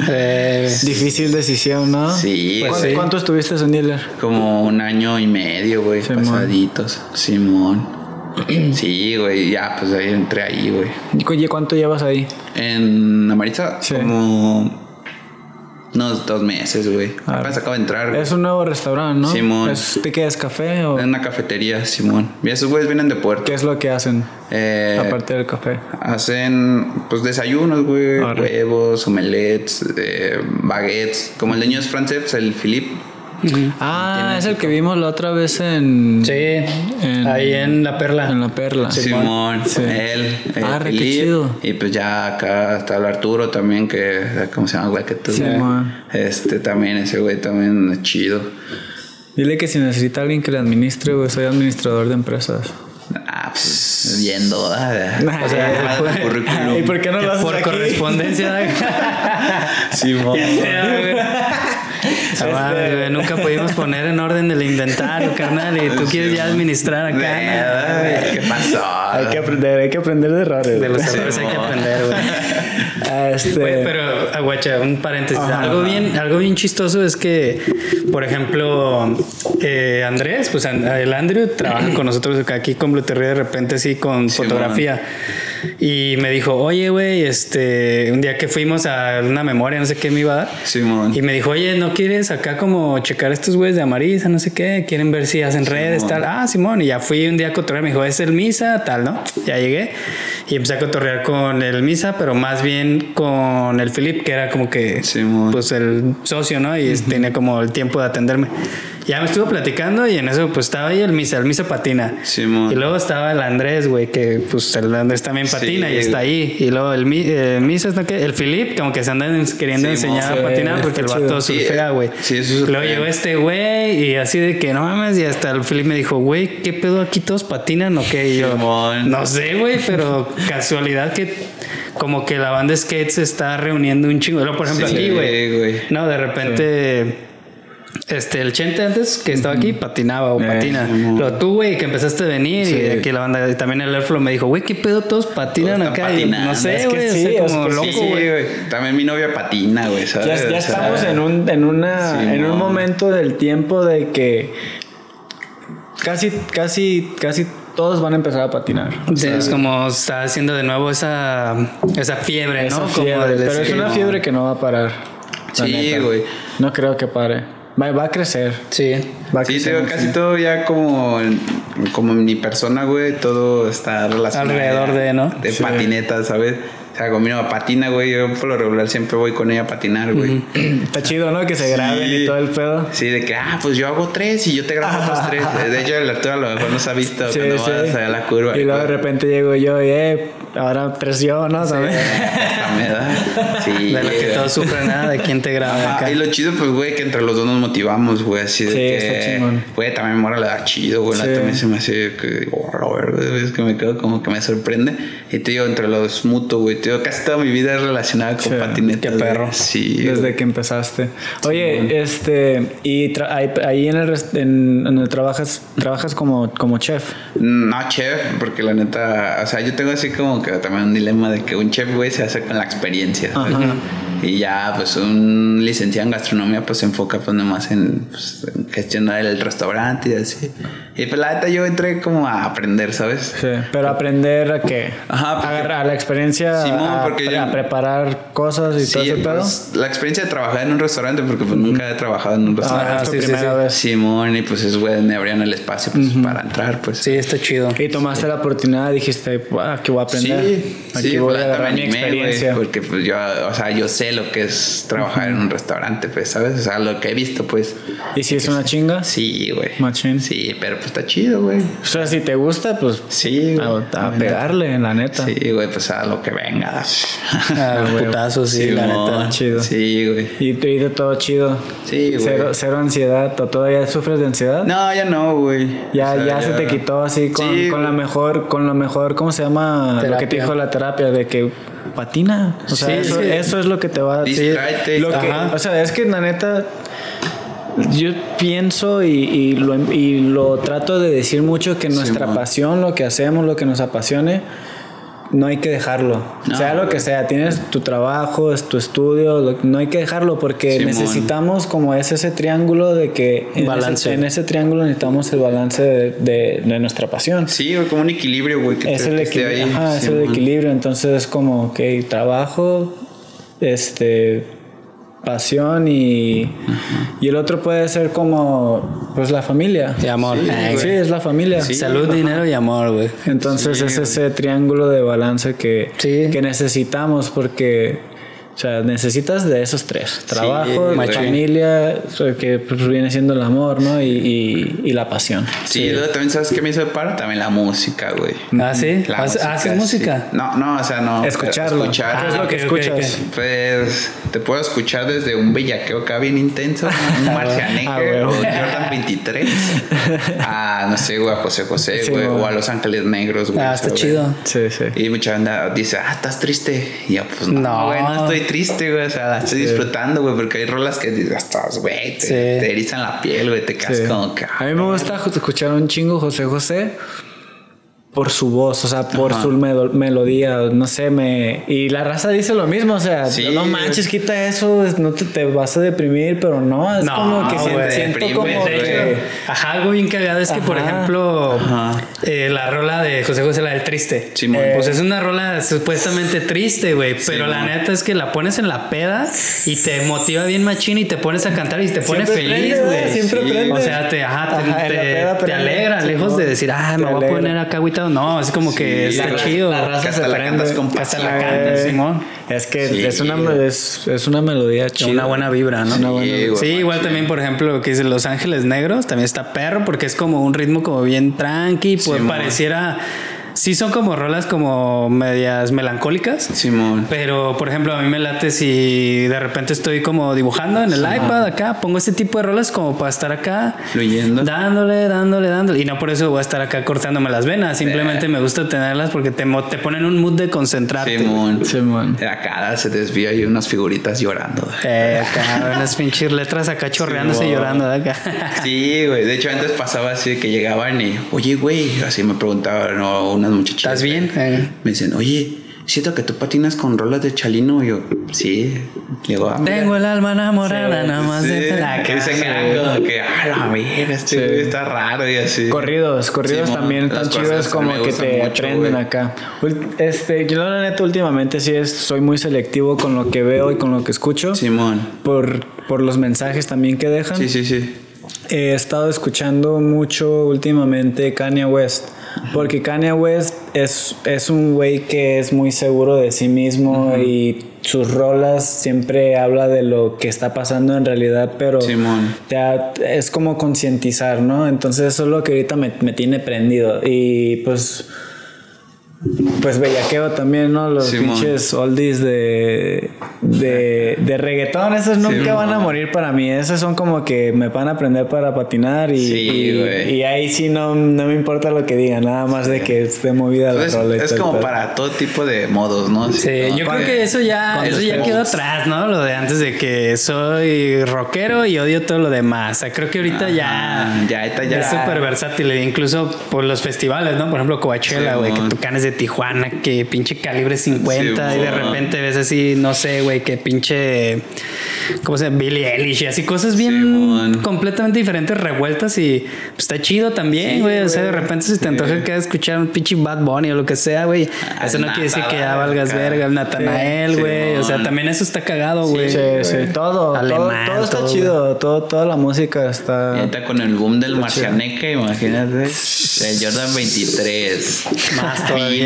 Eh, Difícil decisión, ¿no? Sí, Pues ¿Cuánto, güey. cuánto estuviste en dealer? Como un año y medio, güey, Simón. pasaditos. Simón. Sí, güey, ya, pues ahí entré ahí, güey. Oye, ¿cuánto llevas ahí? En Amarita, Sí. como unos dos meses, güey. Apenas acabo de entrar, güey. Es un nuevo restaurante, ¿no? Simón. ¿Es, ¿Te quedas café o En una cafetería, Simón. Y esos güeyes vienen de Puerto. qué es lo que hacen Eh, aparte del café? Hacen pues desayunos, güey, huevos, omelets, eh, baguettes, como el de niños francés, el Philippe. Ah, es el que vimos la otra vez en sí, En- ahí en La Perla. en la perla. Simón, Sí. él, qué Philippe, chido. y pues ya acá está el Arturo también, que ¿cómo se llama, güey? Que tú, Simón. este también, ese güey también es chido. Dile que si necesita alguien que le administre, güey, soy administrador de empresas. Ah, pues viendo, ¿verdad? O sea, Manda tu currículum. ¿Y por qué no lo haces Por aquí? correspondencia. Simón. Ah, güey, Nunca pudimos poner en orden el inventario, carnal. Y tú quieres ya administrar acá. Nada, ¿Qué pasó? Hay que aprender, hay que aprender de errores. De los errores hay que aprender, güey. Ah, Este, pero, aguacha, un paréntesis. Ajá, algo, ajá. bien, algo bien chistoso es que, por ejemplo, eh, Andrés, pues el Andrew trabaja con nosotros acá aquí con Blueterría de repente así con Sí, fotografía. Y me dijo, oye, güey, este, un día que fuimos a una memoria, no sé qué me iba a dar. Simón. Y me dijo, oye, ¿no quieres acá como checar estos güeyes de Amarisa, no sé qué? ¿Quieren ver si hacen redes, tal? Ah, Simón. Y ya fui un día a cotorrear, me dijo, es el Misa, tal, ¿no? Ya llegué y empecé a cotorrear con el Misa, pero más bien con el Philip, que era como que, pues el socio, ¿no? Y tenía como el tiempo de atenderme. Ya me estuvo platicando y en eso pues estaba ahí el Misa, el Misa patina. Simón. Y luego estaba el Andrés, güey, que pues el Andrés también patina Sí, y está ahí. Y luego el, eh, Misa, ¿no? ¿Qué? el Filip, como que se andan queriendo Sí, enseñar sí, a patinar porque el vato surfea, güey. Sí, Luego llegó este güey y así de que no mames. Y hasta el Filip me dijo, güey, ¿qué pedo aquí todos patinan o qué? Y yo, Simón. no sé, güey, pero casualidad que como que la banda skate se está reuniendo un chingo. Por ejemplo, Sí, aquí, güey. No, de repente. Este, el Chente antes que estaba aquí patinaba o Eh, patina. Simón. Pero tú, güey, que empezaste a venir y aquí la banda, y también el Airflow me dijo, güey, ¿qué pedo todos patinan Todos acá? Y no sé, Es que güey, sí, es como que loco, Sí, güey. güey. También mi novia patina, güey, ¿sabes? Ya, ya O sea, estamos en un, en una en un momento del tiempo de que casi, casi, casi todos van a empezar a patinar. Sí, es como está haciendo de nuevo esa, esa fiebre, Esa ¿no? fiebre, como pero es una fiebre que no va a parar. Sí, güey. No creo que pare. Va, va a crecer. Sí. Va a Sí, crecer digo, casi todo ya como, como mi persona, güey, todo está relacionado. Alrededor de, ¿no? De Sí. patinetas, ¿sabes? O sea, con mi patina, güey, yo por lo regular siempre voy con ella a patinar, güey. Está chido, ¿no? Que se graben Sí. y todo el pedo. Sí, de que, ah, pues yo hago tres y yo te grabo otros tres. De hecho, el Arturo a lo mejor no se ha visto Sí, cuando sí. vas a la curva. Y luego de repente llego yo y, eh, ahora tres yo, ¿no? ¿Sabes? Me da. Sí. De lo que todos sufren nada, de quién te graba Ajá, acá. y lo chido, pues, güey, que entre los dos nos motivamos, güey, así de Sí, que... está chingón. Güey, también Mora le da chido, güey, Sí. también se me hace que... oh, es que me quedo como que me sorprende. Y te digo, entre los mutuos, güey, te digo, casi toda mi vida es relacionada con Sí, patinetas. qué güey. perro. Sí. Desde güey. que empezaste. Oye, este, y ahí, en el en, donde trabajas, trabajas como, como chef. No, chef, porque la neta, o sea, yo tengo así como que también un dilema de que un chef, güey, se hace con la experiencia. Ajá. Y ya, pues un licenciado en gastronomía, pues se enfoca pues nomás en, pues, en gestionar el restaurante y así. Y pues la neta yo entré como a aprender, ¿sabes? Sí, pero aprender a qué? Ajá, porque- Agarrar la experiencia Simón, a, porque yo- a preparar cosas y todo Sí, ese pedo. pues, la experiencia de trabajar en un restaurante, porque pues nunca he trabajado en un Ah, restaurante. es tu sí, sí, primera sí. vez. Simón, y pues es güey, me abrían el espacio pues, para entrar, pues. Sí, está chido. Y tomaste la oportunidad, dijiste, "Buah, aquí voy a aprender. Sí, aquí sí, voy pues, a neta agarrar mi experiencia. porque pues yo, o sea, yo sé lo que es trabajar en un restaurante, pues, ¿sabes? O sea, lo que he visto, pues. ¿Y si es una chinga? Sí, güey. Machín. Sí, pero pues está chido, güey. O sea, si te gusta, pues Sí, güey. a, a pegarle, la neta. Sí, güey, pues a lo que venga. Ah, putazos, sí, la Simón. neta. Chido. Sí, güey. Y te de todo chido. Sí, güey. Cero, cero ansiedad. ¿O todavía sufres de ansiedad? No, ya no, güey. Ya, O sea, ya, se te quitó así con, Sí, con la mejor, con lo mejor, ¿cómo se llama? Lo que te Terapia. dijo la terapia, de que patina. O sea, Sí, eso, sí. eso es lo que te va a Distráete. lo que-. O sea, es que la neta, yo pienso y, y lo, y lo trato de decir mucho que nuestra Simón. pasión, lo que hacemos, lo que nos apasione, no hay que dejarlo. No, sea lo que sea, tienes tu trabajo, es tu estudio, lo- no hay que dejarlo porque Simón. necesitamos como es ese triángulo de que en Balance. ese, en ese triángulo necesitamos el balance de, de- de nuestra pasión. Sí, como un equilibrio, güey. Es el, equilibrio, ajá, es el equilibrio, entonces es como, ok, trabajo, este, pasión y, y el otro puede ser como, pues la familia. Y amor. Sí, Eh, Sí, güey. es la familia. Sí. Salud, dinero y amor, güey. Entonces Sí, es ese triángulo de balance que, Sí. que necesitamos porque, o sea, necesitas de esos tres. Trabajo, güey. familia, que pues, viene siendo el amor, ¿no? Y, y, y la pasión. Sí, luego también sabes qué me hizo de paro también la música, güey. Ah, sí. La ¿Haces- ¿Haces sí. música? No, no, o sea, no. Escucharlo. Escuchar. ¿Qué es lo que escuchas? ok. Pues te puedo escuchar desde un bellaqueo acá bien intenso, un marcianeque Ah, güey. o Jordan 23, a no sé, güey, a José José, Sí, güey, o a Los Ángeles Negros, güey. Ah, está chido. Sí, sí. Y mucha banda dice, ah, estás triste. Y yo, pues no, No. güey, no, estoy triste, güey. O sea, la estoy disfrutando, güey, porque hay rolas que estás, güey, te, Sí. te erizan la piel, güey, te quedas Sí. como que. A mí me gusta escuchar un chingo José José por su voz, o sea, por Ajá. su melo- melodía, no sé, me... Y la raza dice lo mismo, o sea, Sí. no manches, quita eso, es- no te, te vas a deprimir, pero no, es No, como que güey, siento deprime, como güey. que... Ajá, algo bien cagado es que, por Ajá. ejemplo, Ajá. eh, la rola de José José, la del triste. Simón. Pues es una rola supuestamente triste, güey. Pero la neta es que la pones en la peda y te motiva bien machín y te pones a cantar y te pone Siempre feliz, güey. Siempre Sí. prende. O sea, te, ajá, te, Ajá, te- peda te alegra, lejos de decir, ah, me voy a poner acá agüitado. No, es como que Sí, está la- chido. la raza se la cantas con hasta la cantas, Simón. Es que Sí. es, una, es, es una melodía chida. Una buena vibra, ¿no? Una buena Sí, vibra. Sí, igual también, por ejemplo, lo que dice Los Ángeles Negros, también está perro, porque es como un ritmo como bien tranqui, pues pareciera. Sí, son como rolas como medias melancólicas. Simón. Pero, por ejemplo, a mí me late si de repente estoy como dibujando en el iPad acá, pongo este tipo de rolas como para estar acá Fluyendo. dándole, dándole, dándole. Y no por eso voy a estar acá cortándome las venas, simplemente me gusta tenerlas porque te, mo- te ponen un mood de concentrarte. Simón. Simón. Acá se desvía y unas figuritas llorando. Eh, acá, unas pinches letras acá chorreándose y llorando de acá. Sí, güey. De hecho, antes pasaba así que llegaban y, oye, güey, así me preguntaban ¿no? Unas muchachitas. ¿Estás bien? Eh. Me dicen, oye, siento que tú patinas con rolas de Chalino. Y yo, sí. Digo, ah. Tengo el alma enamorada, Sí, nada más Sí, de que dicen algo que, ah, la verga, este Sí. está raro y así. Corridos, corridos también tan chidos como que te mucho, prenden acá. Este, yo la neta últimamente sí es, soy muy selectivo con lo que veo y con lo que escucho. Simón. Por, por los mensajes también que dejan. Sí, sí, sí. He estado escuchando mucho últimamente Kanye West. Porque Kanye West es, es un güey que es muy seguro de sí mismo y sus rolas siempre habla de lo que está pasando en realidad, pero Simón. te ha- es como concientizar, ¿no? Entonces eso es lo que ahorita me, me tiene prendido. Y pues... Pues bellaqueo también, ¿no? Los Simón. pinches oldies de, de, de reggaetón, esos nunca Simón. van a morir para mí. Esos son como que me van a aprender para patinar y, Sí, y- ahí sí no, no me importa lo que digan, nada más de que esté movida la Es, rola. es como para todo tipo de modos, ¿no? Sí, ¿no? yo creo que eso ya, eso ya quedó atrás, ¿no? Lo de antes de que soy rockero y odio todo lo demás. O sea, creo que ahorita ya, ya, ya. es súper versátil. e Incluso por los festivales, ¿no? Por ejemplo, Coachella, Sí, güey, que tú canes de Tijuana, que pinche calibre 50 Sí, y de repente ves así, no sé, güey, que pinche, ¿cómo se llama? Billie Eilish y así cosas bien Sí, completamente diferentes, revueltas y pues, está chido también, Sí, güey. o sea, de repente si te antoja que escuchar un pinche Bad Bunny o lo que sea, güey. Ah, Eso no quiere decir que ya valgas acá. verga, el Natanael, Sí, güey. o sea, también eso está cagado, güey. Sí, sí, todo, todo, Alemán, todo está todo, chido, todo, toda la música Y está... ahorita con el boom del Marcianeque, imagínate. El Jordan 23. Más todavía,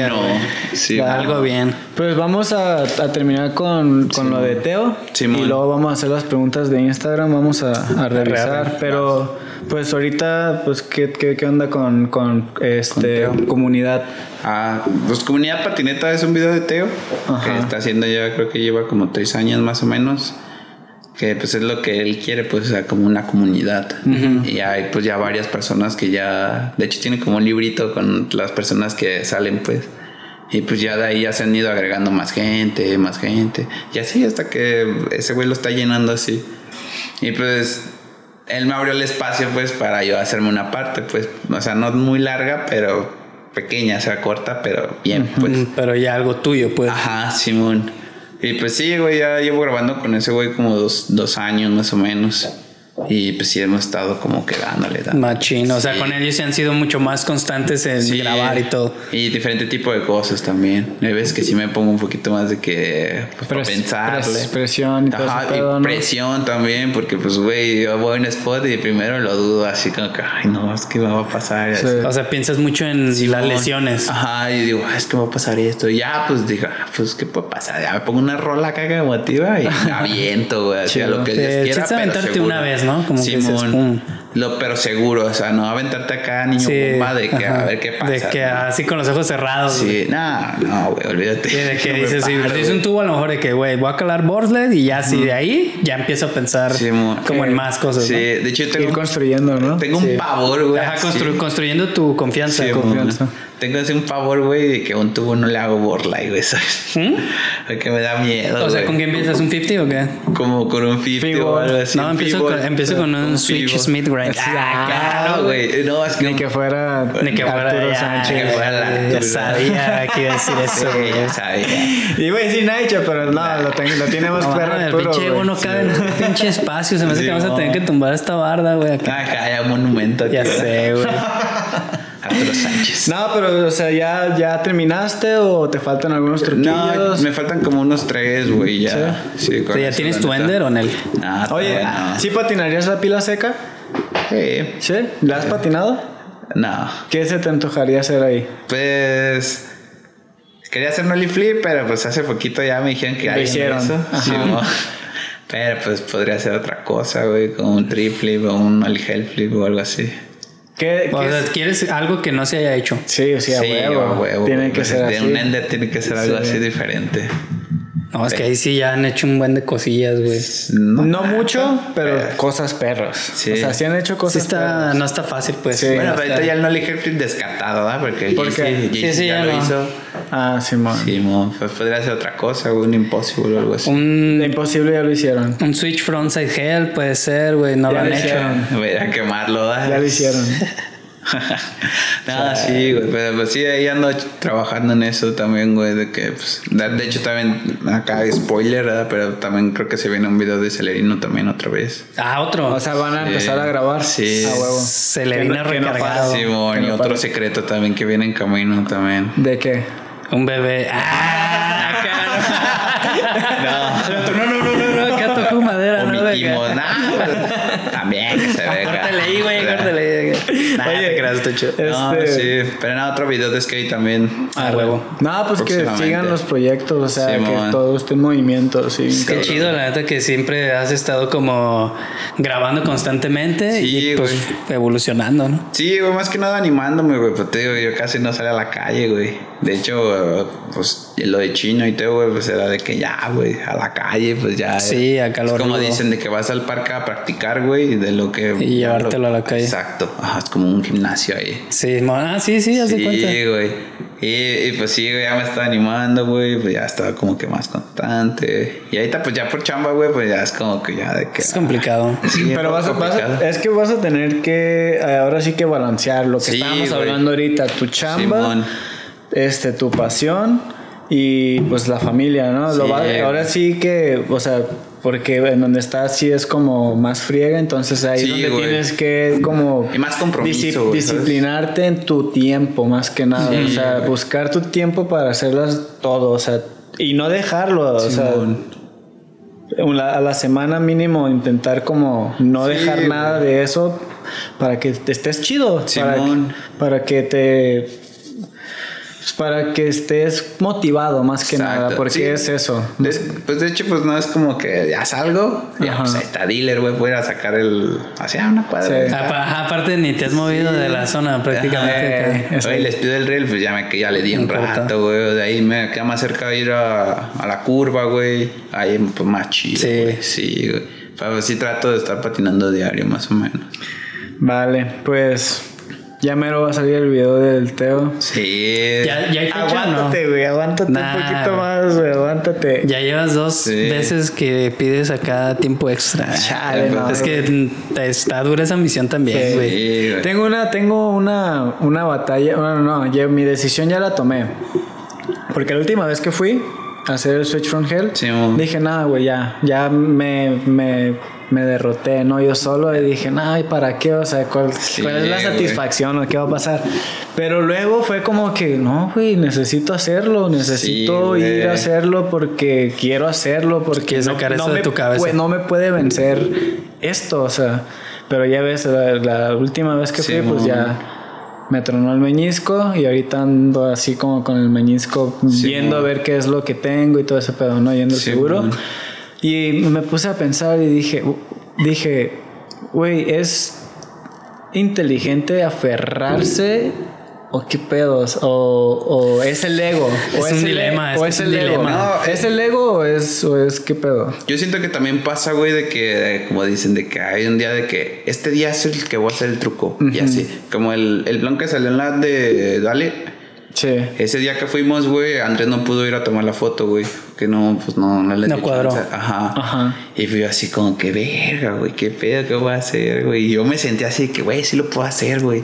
Sí, Algo bien. Pues vamos a, a terminar con, con lo de Teo Simón. y luego vamos a hacer las preguntas de Instagram, vamos a, a revisar, pero pues ahorita pues qué, qué, qué onda con, con este comunidad. Ah, pues Comunidad Patineta es un video de Teo Ajá. que está haciendo ya, creo que lleva como tres años más o menos. Que pues es lo que él quiere, pues, o sea, como una comunidad. Y hay pues ya varias personas que ya, de hecho tiene como un librito con las personas que salen, pues. Y pues ya de ahí ya se han ido agregando más gente, más gente. Y así hasta que ese güey lo está llenando así. Y pues él me abrió el espacio pues para yo hacerme una parte, pues, o sea, no muy larga, pero pequeña, o sea, corta, pero bien, pues. Pero ya algo tuyo, pues. Ajá, Simón. Y pues sí, güey, ya llevo grabando con ese güey como dos, dos años más o menos. Y pues sí, hemos estado como que dándole. O sea, Sí. con ellos se han sido mucho más constantes en Sí. grabar y todo. Y diferente tipo de cosas también. Hay veces que sí me pongo un poquito más de que pues, Pres- pensarle. pres- presión y todo presión también, porque pues güey, yo voy a un spot y primero lo dudo así como que, ay no, es que me va a pasar. Sí. O sea, piensas mucho en las lesiones. Ajá, y digo, "Ah, es que va a pasar esto. Y ya, pues digo, ah, pues qué puede pasar. Ya me pongo una rola acá que me motiva y aviento, güey, a lo que Sí, Dios quiera. pero aventarte seguro. una vez, ¿no? Como que dices, Simón. pum. Lo, pero seguro, o sea, no aventarte acá, niño bomba, de que ajá. a ver qué pasa. De que ¿no? así con los ojos cerrados. güey. Sí, no, no, güey, olvídate. Y de que No dices, si perdiste un tubo, a lo mejor de que, güey, voy a calar Borsled y ya así de ahí ya empiezo a pensar Simón. como en más cosas. Sí, ¿no? de hecho yo Ir tengo, construyendo, ¿no? tengo un pavor, güey. Ajá, constru- construyendo tu confianza. Sí, con- confianza. mon. Tengo así un pavor, güey, de que a un tubo no le hago borla, güey, ¿sabes? ¿Mm? Porque me da miedo. O sea. ¿con qué empiezas? ¿Un 50 o qué? Como con un 50 Fibo. o algo así. No, un empiezo con, empiezo con un Switch Fibo. Smith Grind. Ah, claro, güey. No, es que. Ni que fuera Ni que fuera Arturo ya, Sánchez. que fuera la- ya Arturo. sabía que iba a decir eso. Sí, ya sabía. Y güey, sí, Naicha, pero no, lo, tengo, lo tiene más No, perro el pinche no cabe en un pinche espacio. Se me hace que vamos a tener que tumbar esta barda, güey. acá. Acá hay un monumento. Ya sé, güey. Sánchez. No, pero, o sea, ¿ya, ¿ya terminaste o te faltan algunos No, truquillos? me faltan como unos tres, güey, ya. Sí, O con sea, ¿ya eso, tienes tu. Ender o en él? No, Oye, todavía no. ¿sí patinarías la pila seca? Sí. ¿Sí? ¿La has patinado? No. ¿Qué se te antojaría hacer ahí? Pues. Quería hacer un ollie flip, pero pues hace poquito ya me dijeron que Lo hicieron. Sí, mo. pero pues podría hacer otra cosa, güey, como un trip flip o un ollie hell flip o algo así. ¿Qué, O qué sea, es? quieres algo que no se haya hecho. Sí, sí, a huevo. a huevo, Tiene que Pues, ser de así. un ender tiene que ser algo Sí. así diferente. No, es que ahí sí ya han hecho un buen de cosillas, güey. Sí No mucho, pero pero- cosas perros. Sí. O sea, sí han hecho cosas está, perros. no está fácil, pues. Sí. Bueno, O pero sea, ahorita ya el Nolly descartado, ¿verdad? Porque Sí, sí, ya ya lo no. hizo. Ah, Simón. Sí, mo, pues podría ser otra cosa, güey, un impossible o algo así. Un, imposible ya lo hicieron. un Switch Frontside Hell puede ser, güey. No Ya lo han lo hecho. Voy a quemarlo, ¿verdad? Ya lo hicieron. no, sí, güey, pero pues sí, ahí ando trabajando en eso también, güey, de que, pues, de de hecho también, acá spoiler, ¿verdad? Pero también creo que se viene un video de Celerino también otra vez. Ah, otro. O sea, van a empezar a grabar. Sí. A huevo. Se le Que viene no- que no recargado. pare. Sí, que y no otro pare. secreto también que viene en camino también. ¿De qué? Un bebé. Ah, no. no, no, no, no, no, acá tocó madera, ¿no? Omitimos, nah, también que se ve. Córtale ahí, güey, córtale. Nah, Oye, te creas, está chido. No, Este- sí, pero nada, otro video de skate también. Ah, huevo. No, pues que sigan los proyectos, o sea, que todo esté en movimiento, sí. Qué cabrón. chido, la neta, que siempre has estado como grabando constantemente Sí, y pues evolucionando, ¿no? Sí, güey, más que nada animándome, güey. Pues te digo, yo casi no salía a la calle, güey. De hecho, pues lo de chino y todo, güey, pues era de que ya, güey, a la calle, pues ya. Sí, a calor Es como rudo. dicen, de que vas al parque a practicar, güey, y de lo que. Y llevártelo a la calle. Exacto. Ajá, es como un gimnasio ahí. Sí, ah, sí, sí, haz de Sí, cuenta. güey. Y, y, pues sí, güey, ya me estaba animando, güey. Pues ya estaba como que más constante. Y ahorita, pues ya por chamba, güey, pues ya es como que ya de que. Es complicado. Sí, Pero vas a, vas a- complicado. es que vas a tener que eh, ahora sí que balancear lo que Sí, estábamos güey. hablando ahorita, tu chamba, Simón. este tu pasión y pues la familia, ¿no? Lo va- ahora sí que, o sea, porque en donde estás sí es como más friega, entonces ahí Sí, donde güey. tienes que como Y más compromiso, disciplinarte en tu tiempo más que nada, o sea, buscar tu tiempo para hacerlas todo, o sea, y no dejarlo, o sea, una- a la semana mínimo intentar como no dejar nada de eso para que te estés chido para, para que te para que estés motivado más que Exacto, nada porque sí. es eso De- pues de hecho, pues no es como que ya salgo, ya Ajá. pues ahí está dealer, güey, voy a ir a sacar el. hacia una cuadra. Sí. ajá, Aparte, ni te has movido de la zona prácticamente. Ajá. Oye, les pido el reel, pues ya me ya le di un importa. rato, güey. De ahí me queda más cerca de ir a, a la curva, güey. Ahí pues más chido, Sí. güey. Sí, güey. Pero sí trato de estar patinando diario, más o menos. vale pues ya mero va a salir el video del Teo Sí. ¿Ya, ya hay fecha o no? aguántate güey aguántate Nah, un poquito más güey aguántate Ya llevas dos Sí. veces que pides acá tiempo extra. Chale, no, es que está dura esa misión también, güey. Sí, güey. Tengo una, tengo una, una batalla. Bueno, no, ya, mi decisión ya la tomé. Porque la última vez que fui hacer el Switch from Hell, Sí, dije, nada, güey, ya, ya me, me, me derroté, ¿no? Yo solo y dije, nada, ¿y para qué? O sea, ¿cuál, Sí, cuál es la satisfacción o qué va a pasar? Pero luego fue como que, no, güey, necesito hacerlo, necesito Sí, ir a hacerlo porque quiero hacerlo, porque Quieres sacar eso de me tu cabeza. no me puede vencer esto, o sea. Pero ya ves, la, la última vez que fui, pues ya me tronó el meñisco y ahorita ando así como con el meñisco Sí, viendo a ver qué es lo que tengo y todo ese pedo, ¿no? Yendo Sí, seguro. Y me puse a pensar y dije, dije, güey, es inteligente aferrarse o qué pedos o, o es el ego o Es un el- dilema, o es es un el ego dilema. No, es el ego o es o es qué pedo Yo siento que también pasa, güey, de que, eh, como dicen, de que hay un día de que este día es el que voy a hacer el truco. Y así. Como el, el plan que salió en la de Dale. sí Ese día que fuimos, güey, Andrés no pudo ir a tomar la foto, güey. Que no, pues no, no le No cuadró. Ajá. Ajá. Y fui así como que, verga, güey, qué pedo, qué voy a hacer, güey. Y yo me sentí así que, güey, sí lo puedo hacer, güey.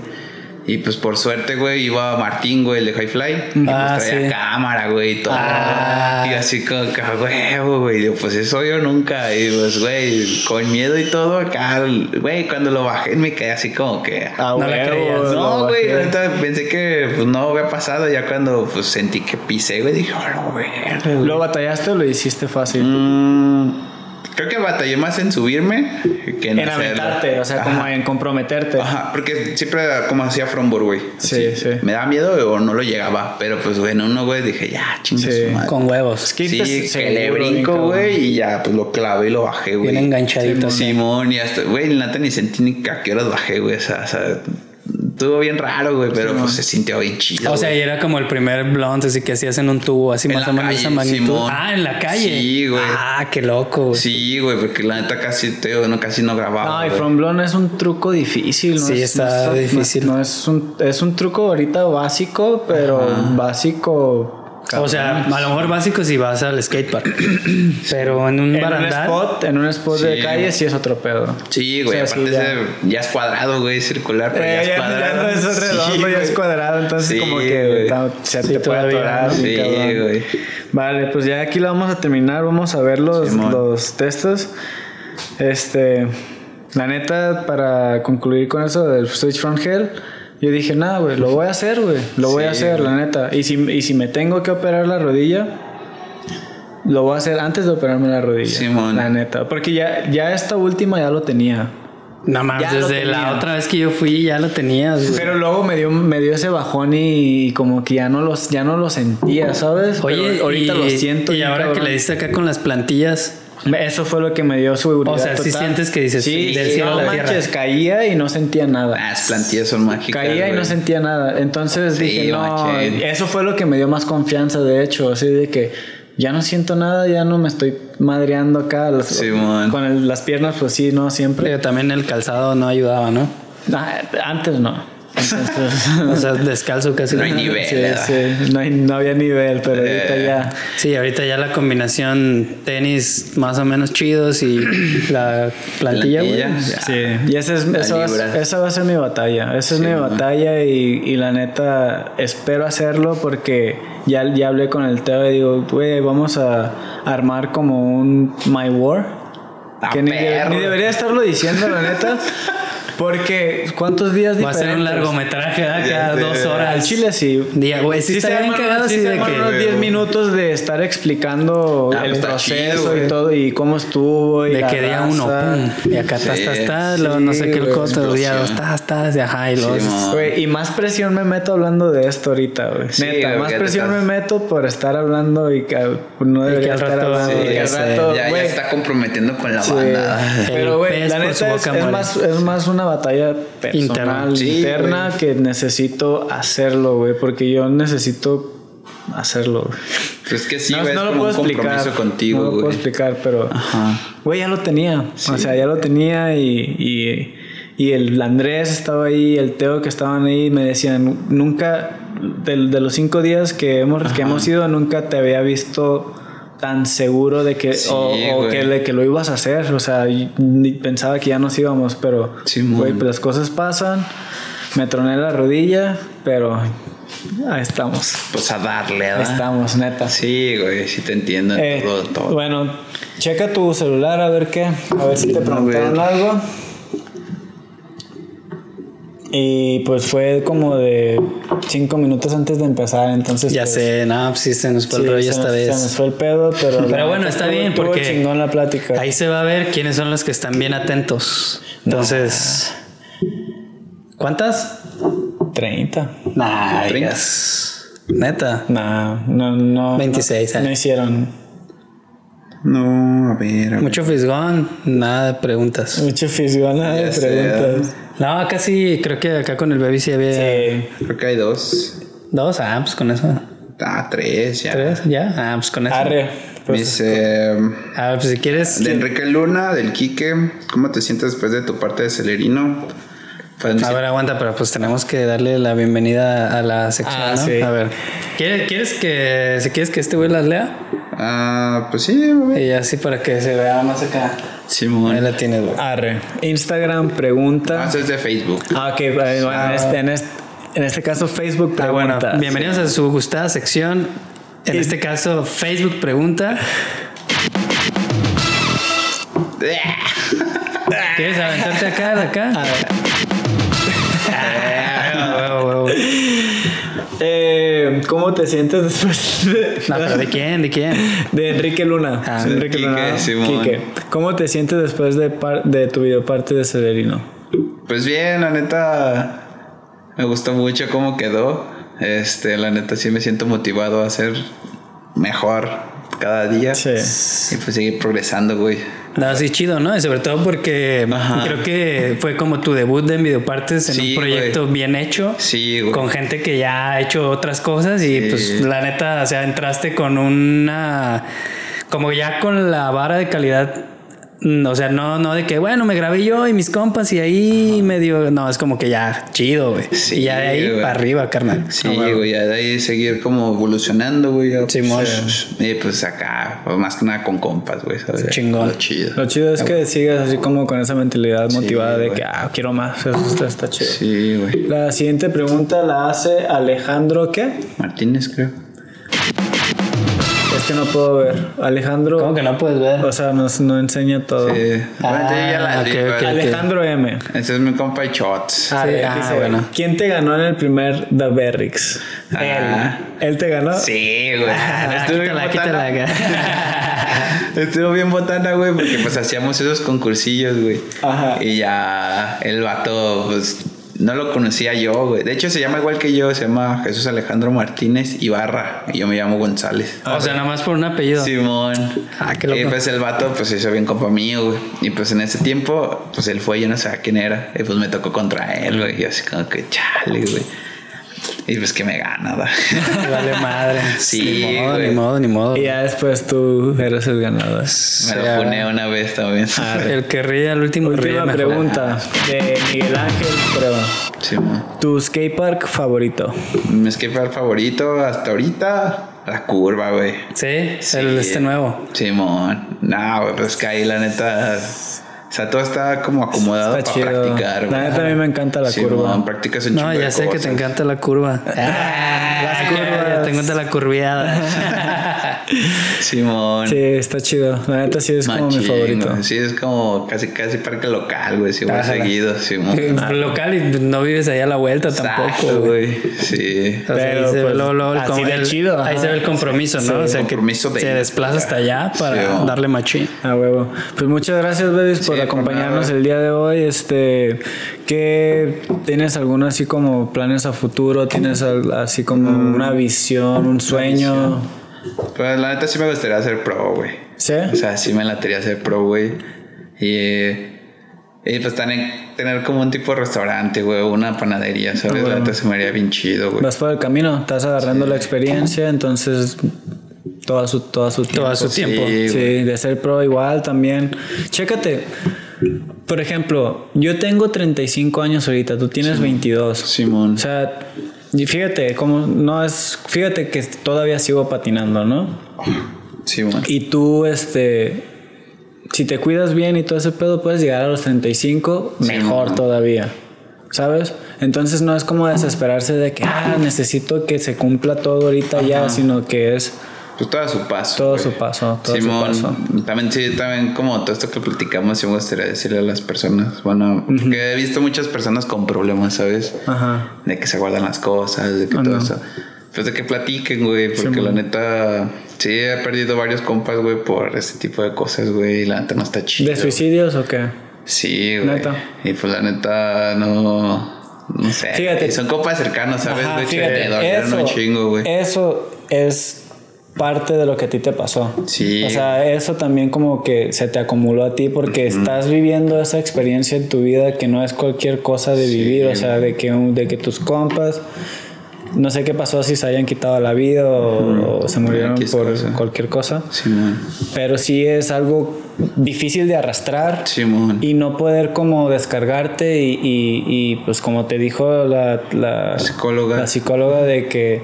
Y pues por suerte, güey, iba Martín, güey, el de High Fly. Y Ah, pues traía sí. cámara, güey, y todo. Ah. Y así como que, "Ah, güey, güey. Digo, pues eso yo nunca. Y pues, güey, con miedo y todo acá, güey, cuando lo bajé me quedé así como que. Ah, No huevo, creías. No, güey, ahorita pensé que pues no había pasado. Ya cuando pues sentí que pisé, güey, dije, oh, no, güey. ¿Lo batallaste o lo hiciste fácil? Mm, Creo que batallé más en subirme que en, En aventarte, o sea, como en comprometerte. Ajá, porque siempre como hacía Frombor, güey. Sí, sí. Me daba miedo o no lo llegaba. Pero pues, en uno, güey, dije, ya, chingue Sí. su madre. Con huevos. Es que Sí, que seguro, le brinco, güey, y ya, pues lo clavé y lo bajé, güey. Bien enganchadito. Simón, y hasta, güey, la neta ni sentí ni a qué horas bajé, güey. O sea, o sea, estuvo bien raro, güey, pero pues se sintió bien chido. O sea, y era como el primer blunt así que hacías en un tubo, así En más o menos de esa magnitud. Simón. Ah, en la calle. Sí, güey. Ah, qué loco. güey. Sí, güey, porque la neta casi, te no, casi no grababa. No, y. From Blonde es un truco difícil, ¿no? Sí, es, está no es- difícil. No, es, un, es un truco ahorita básico, pero básico. O sea, a lo mejor básico si vas al skatepark. Pero en un en un barandal. spot, en un spot de calle sí es otro pedo. Sí, güey, O sea, aparte sí, ya. ese ya es cuadrado, güey, circular, pero ya Eh, es cuadrado. ya no es redondo, Sí, ya es cuadrado, entonces Sí, como que se Sí, te puede atorar. Sí, güey. Vale, pues ya aquí lo vamos a terminar, vamos a ver los, los textos. Este, la neta, para concluir con eso del Switch from Hell, yo dije, nada, güey, lo voy a hacer, güey, lo voy a hacer, la neta. Y si, y si me tengo que operar la rodilla, lo voy a hacer antes de operarme la rodilla. Simón. La neta, porque ya, ya esta última ya lo tenía. No mames, desde la otra vez que yo fui ya lo tenías. güey. Pero luego me dio, me dio ese bajón y, como que ya no los, ya no lo sentía, ¿sabes? Oye, Pero ahorita y, lo siento. Y ahora que le diste acá con las plantillas, Eso fue lo que me dio seguridad. O sea, sí total. sientes que dices, sí, del sí, cielo no a la tierra. manches, caía y no sentía nada. Ah, Las plantillas son mágicas. Caía y no sentía nada. Entonces Sí, dije, no, eso fue lo que me dio más confianza, de hecho, así de que ya no siento nada, ya no me estoy madreando acá. Las- Simón. con el- las piernas, pues sí, no, siempre. pero también el calzado no ayudaba, ¿no? Ah, antes no. Entonces, O sea, descalzo casi. No hay nivel, sí, no, hay- no había nivel, pero ahorita Eh. ya. Sí, ahorita ya la combinación tenis más o menos chidos y la plantilla. Plantilla. Sí, y esa, es, esa, va, a ser- libra. esa va a ser mi batalla. Esa es Sí, mi batalla y, y la neta espero hacerlo porque ya, ya hablé con el Teo y digo, güey, vamos a armar como un My War. Ah, que ni, ni debería estarlo diciendo, la neta. Porque, ¿cuántos días Va a ser un diferentes? largometraje cada dos horas. Al chile sí. Día, güey, sí, está bien cagado sí así se de que... unos 10 minutos de estar explicando Ah, el pues está proceso chido, y todo y cómo estuvo y De la que día uno, raza. pum, y acá estás, sí, luego no sé qué el coto, día dos, estás, y ajá, y mo. Güey, y más presión me meto hablando de esto ahorita, güey. Sí, Neta, güey, más presión estás- me meto por estar hablando y que no debería estar rato- hablando. sí, al rato, Ya, ya está comprometiendo con la banda. Pero, güey, la neta es, más, es más una batalla personal, Interna. Sí, interna, güey. que necesito hacerlo, güey, porque yo necesito hacerlo. Pues es que sí, no, lo puedo explicar. contigo, no lo puedo explicar, pero. Güey, ya lo tenía. O sea, ya lo tenía y, y, y el Andrés estaba ahí, el Teo que estaban ahí, me decían, nunca, de, de los cinco días que hemos, que hemos ido, nunca te había visto tan seguro de que, Sí, o, o que, de que lo ibas a hacer. O sea, pensaba que ya nos íbamos, pero, Simón. güey, pues las cosas pasan. Me troné la rodilla, pero ahí estamos. Pues a darle, Ahí ¿verdad? estamos, neta. Sí, güey, sí te entiendo en Eh, todo, todo. Bueno, checa tu celular a ver qué. A ver si te preguntaron algo. Y pues fue como de cinco minutos antes de empezar, entonces. Ya pues, sé, no, pues sí se nos fue sí, el rollo se esta nos- vez. Se nos fue el pedo, pero. Pero bueno, está estuvo- bien porque chingón la plática. ahí se va a ver quiénes son los que están bien atentos. Entonces, ¿cuántas? 30. Nah, 30. digas. Neta. Nah, no, no. 26, No, eh. no hicieron. No, a ver, a ver. Mucho fisgón, nada de preguntas. Mucho fisgón, nada de Ya preguntas. No, acá sí, creo que acá con el baby sí había Sí. Creo que hay dos. dos. Ah, pues con eso. Ah, tres, ya. ¿Tres? ¿Ya? Ah, pues con eso. Arre. Pues, Dice. Ah, pues si quieres. De Enrique Luna, del Quique. ¿Cómo te sientes después de tu parte de Celerino? Pues, A ver, aguanta, pero pues tenemos que darle la bienvenida a la sección, Ah, ¿no? sí. A ver. ¿Quieres, quieres que si quieres que este güey las lea? ah, pues sí, güey. Y así para que se vea más acá. Simón. Ahí la tienes, güey. arre. Instagram pregunta. Ah, eso es de Facebook. Ah, ok. Bueno, en, este, en, este, en este caso, Facebook Ah, bueno, pregunta. bienvenidos a su gustada sección. En Y- este caso, Facebook pregunta. ¿Quieres aventarte acá, de acá? Ah, huevo, Eh, ¿Cómo te sientes después de, No, pero ¿de quién? ¿De quién? de Enrique Luna? Ah, Sí, Enrique Quique, Luna. Quique. ¿Cómo te sientes después de, par- de tu videoparte de Severino? Pues bien, la neta me gustó mucho cómo quedó. Este, la neta sí me siento motivado a ser mejor cada día. Sí. Y pues seguir progresando, güey. No, sí, chido, ¿no? Y sobre todo porque Ajá. creo que fue como tu debut de videopartes en Sí, un proyecto bien hecho. Sí, güey. Con gente que ya ha hecho otras cosas y Sí. pues la neta, o sea, entraste con una... Como ya con la vara de calidad. Mm, O sea, no, no de que, bueno, me grabé yo y mis compas y ahí medio... No, es como que ya, chido, güey. Sí, y ya de ahí güey. para arriba, carnal. Sí, güey, ya de ahí seguir como evolucionando, güey. Simón. pues, Y pues acá, pues, más que nada con compas, güey, ¿sabes? Chingón. Lo chido. Lo chido es que sigas así como con esa mentalidad motivada de que, ah, quiero más. Eso está, está chido. Sí, güey. La siguiente pregunta la hace Alejandro, ¿qué? Martínez, creo. Es que no puedo ver. Alejandro. ¿Cómo que no puedes ver? O sea, nos, no enseña todo. Sí. Bueno, yo ya la Ah, di, ok, güey. ok. Alejandro M. Ese es mi compa Shots. Ah, Sí, ah, dice, bueno. ¿Quién te ganó en el primer The Berrix? Ah. Él. ¿Él te ganó? Sí, güey. Ah, Estuvo bien quítala, quítala. Estuvo bien botana, güey, porque pues hacíamos esos concursillos, güey. Ajá. Y ya el vato, pues no lo conocía yo, güey. De hecho, se llama igual que yo, se llama Jesús Alejandro Martínez Ibarra. Y yo me llamo González. o sea, nada más por un apellido. Simón. Ah, qué loco. Y pues el vato, pues se hizo bien compa mío, güey. Y pues en ese tiempo, pues él fue, yo no sabía quién era. Y pues me tocó contra él, güey. Y así como que chale, güey. Y pues que me gana, ¿da? Vale madre. Sí, Ni modo, güey. ni modo, ni modo. Y ya después tú eres el ganador. Me lo funé una vez también. El que ríe al último ríe Última mejor. pregunta de Miguel Ángel Prueba. Simón. ¿Tu skatepark favorito? Mi skatepark favorito hasta ahorita, la curva, güey. Sí, Sí. el este nuevo. Simón. No, güey, pues que ahí la neta. O sea, todo está como acomodado Está para chido. practicar. La neta a mí me encanta la Simón, curva. practicas un No, ya sé que te cosas. encanta la curva. Las Ya curvas. Te encanta la curviada. Simón. Sí, está chido. La neta sí es como mi favorito. güey. Sí, es como casi casi parque local, güey. Si voy seguido, Simón. Local y no vives allá a la vuelta tampoco, Exacto, güey. güey. Sí. Pero, ahí se ve pues, así de el- chido, Ahí ajá. se ve el compromiso, ¿no? Sí, o sea, que compromiso de se desplaza hasta allá para Sí, darle machín. A huevo. Pues muchas gracias, Bebis, por Sí, por acompañarnos el día de hoy. Este, ¿qué tienes alguno así como planes a futuro? ¿Tienes así como Mm, una visión, un sueño? Pues la neta sí me gustaría ser pro, güey. ¿Sí? O sea, sí me latería ser pro, güey. Y, y pues tener, tener como un tipo de restaurante, güey, una panadería, ¿sabes? Ah, bueno. La neta se me haría bien chido, güey. Vas por el camino, estás agarrando la experiencia, entonces toda su, toda su tiempo. Todo su tiempo. Sí, de ser pro igual también. Chécate. Por ejemplo, yo tengo 35 años ahorita, tú tienes 22. Simón. O sea, y fíjate, como no es, fíjate que todavía sigo patinando, ¿no? Simón. Y tú, este, si te cuidas bien y todo ese pedo, puedes llegar a los 35 mejor man. todavía. ¿Sabes? Entonces no es como desesperarse de que, ah, necesito que se cumpla todo ahorita ya, sino que es Pues todo a su paso. todo güey. su paso, todo Simón, su paso. también sí, también como todo esto que platicamos, sí me gustaría decirle a las personas, bueno, porque he visto muchas personas con problemas, ¿sabes? Ajá. De que se guardan las cosas, de que Ah, todo no. eso. Pues de que platiquen, güey, porque la neta, sí he perdido varios compas, güey, por este tipo de cosas, güey, y la neta no está chido. ¿De suicidios o qué? Sí, güey. Neta. Y pues la neta, no. No sé. Fíjate. Son compas cercanos, ¿sabes? Ajá, fíjate, me dolieron un chingo, güey. Eso es parte de lo que a ti te pasó. Sí. O sea, eso también como que se te acumuló a ti porque estás viviendo esa experiencia en tu vida que no es cualquier cosa de vivir. O sea, de que, un- de que tus compas, no sé qué pasó, si se hayan quitado la vida o, o se murieron X por cosa. cualquier cosa. Simón. Pero sí es algo difícil de arrastrar Simón. y no poder como descargarte y, y- y, pues como te dijo la, la Psicóloga. la psicóloga de que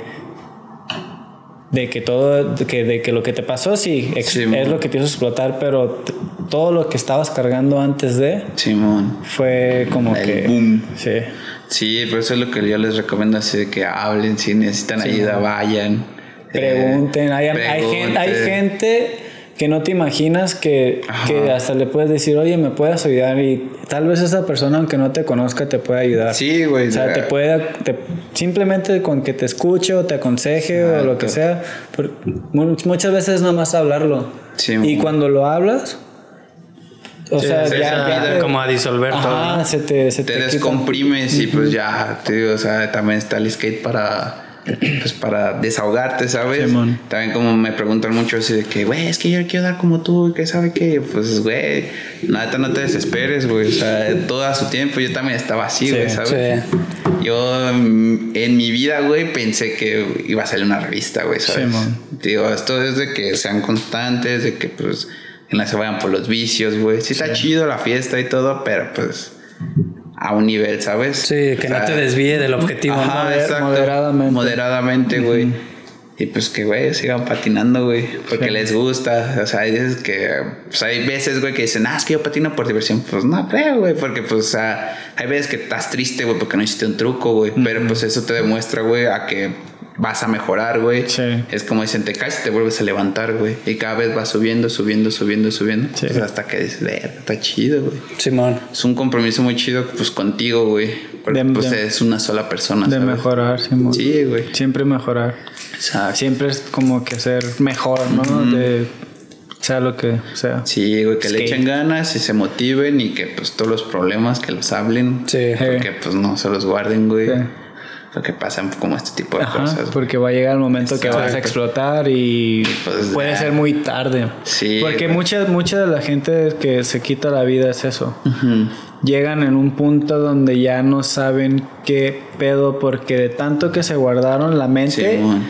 de que todo de que, de que lo que te pasó sí, es lo que te hizo explotar pero todo lo que estabas cargando antes de Simón. fue como El que boom. sí Sí, pero eso es lo que yo les recomiendo, así de que hablen, si necesitan ayuda, vayan. pregunten hay, hay, pregunten. gente, hay gente que no te imaginas que, que hasta le puedes decir, oye, me puedes ayudar y tal vez esa persona, aunque no te conozca, te puede ayudar. Sí, güey. O sea, te puede, te- simplemente con que te escuche o te aconseje o lo que sea. por- muchas veces nada más hablarlo. Sí, y cuando lo hablas, o Sí, sea, sí, ya, te- como a disolver todo. Ajá, ¿no? se te, se te te descomprimes y pues ya, te digo, o sea, también está el skate para pues para desahogarte, ¿sabes? Simón. También como me preguntan mucho así de que, güey, es que yo quiero dar como tú, que sabe qué, pues, güey, nada, no te desesperes, güey, o sea, todo a su tiempo, yo también estaba así, Sí, güey, ¿sabes? Yo mm, en mi vida, güey, pensé que iba a salir una revista, güey, ¿sabes? Simón. Digo, esto es de que sean constantes, de que pues que no se vayan por los vicios, güey. Sí está chido la fiesta y todo, pero pues a un nivel, ¿sabes? Sí, que O no te desvíe del objetivo. ¿no? Ajá, exacto. moderadamente. Moderadamente, güey. Y pues que, güey, sigan patinando, güey. Porque les gusta. O sea, hay veces que... Pues hay veces, güey, que dicen, ah, es que yo patino por diversión. Pues no creo, güey. Porque, pues, o sea, hay veces que estás triste, güey, porque no hiciste un truco, güey. Pero, pues, eso te demuestra, güey, a que vas a mejorar, güey. Sí. Es como dicen, te caes y te vuelves a levantar, güey. Y cada vez vas subiendo, subiendo, subiendo, subiendo. Sí. Pues hasta que dices, "Verga, está chido, güey. Simón. Es un compromiso muy chido, pues, contigo, güey. Porque, De- pues, de- es una sola persona, De ¿sabes? mejorar, Simón. Sí, güey. Siempre mejorar. Exacto. Siempre es como que ser mejor, ¿no? De sea lo que sea. Sí, güey, que le echen ganas y se motiven y que pues todos los problemas que los hablen. Sí. Porque pues no se los guarden, güey. Sí. Porque pasan como este tipo de Ajá, cosas. porque va a llegar el momento que vas a Exacto. explotar y Pues, puede ser muy tarde. Sí, Porque güey. mucha, mucha de la gente que se quita la vida es eso. Ujú. Llegan en un punto donde ya no saben qué pedo porque de tanto que se guardaron la mente Simón.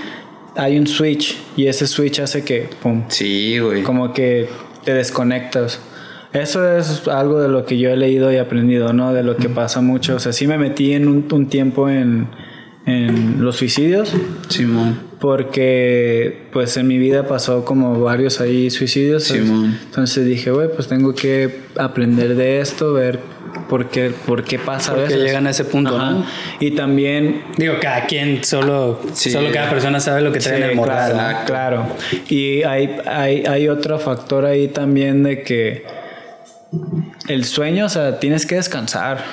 hay un switch y ese switch hace que pum, Sí, güey. como que te desconectas. Eso es algo de lo que yo he leído y aprendido, ¿no? De lo que pasa mucho. O sea, sí me metí en un, un tiempo en, en los suicidios Simón. porque pues en mi vida pasó como varios ahí suicidios. Simón. Entonces dije, güey, pues tengo que aprender de esto, ver por qué, por qué pasa a Por qué veces. llegan a ese punto, ¿no? Y también Digo, cada quien solo, Sí. solo cada persona sabe lo que trae en el Sí, morral. claro, ¿no? claro. Y hay, hay, hay otro factor ahí también de que el sueño, o sea, tienes que descansar.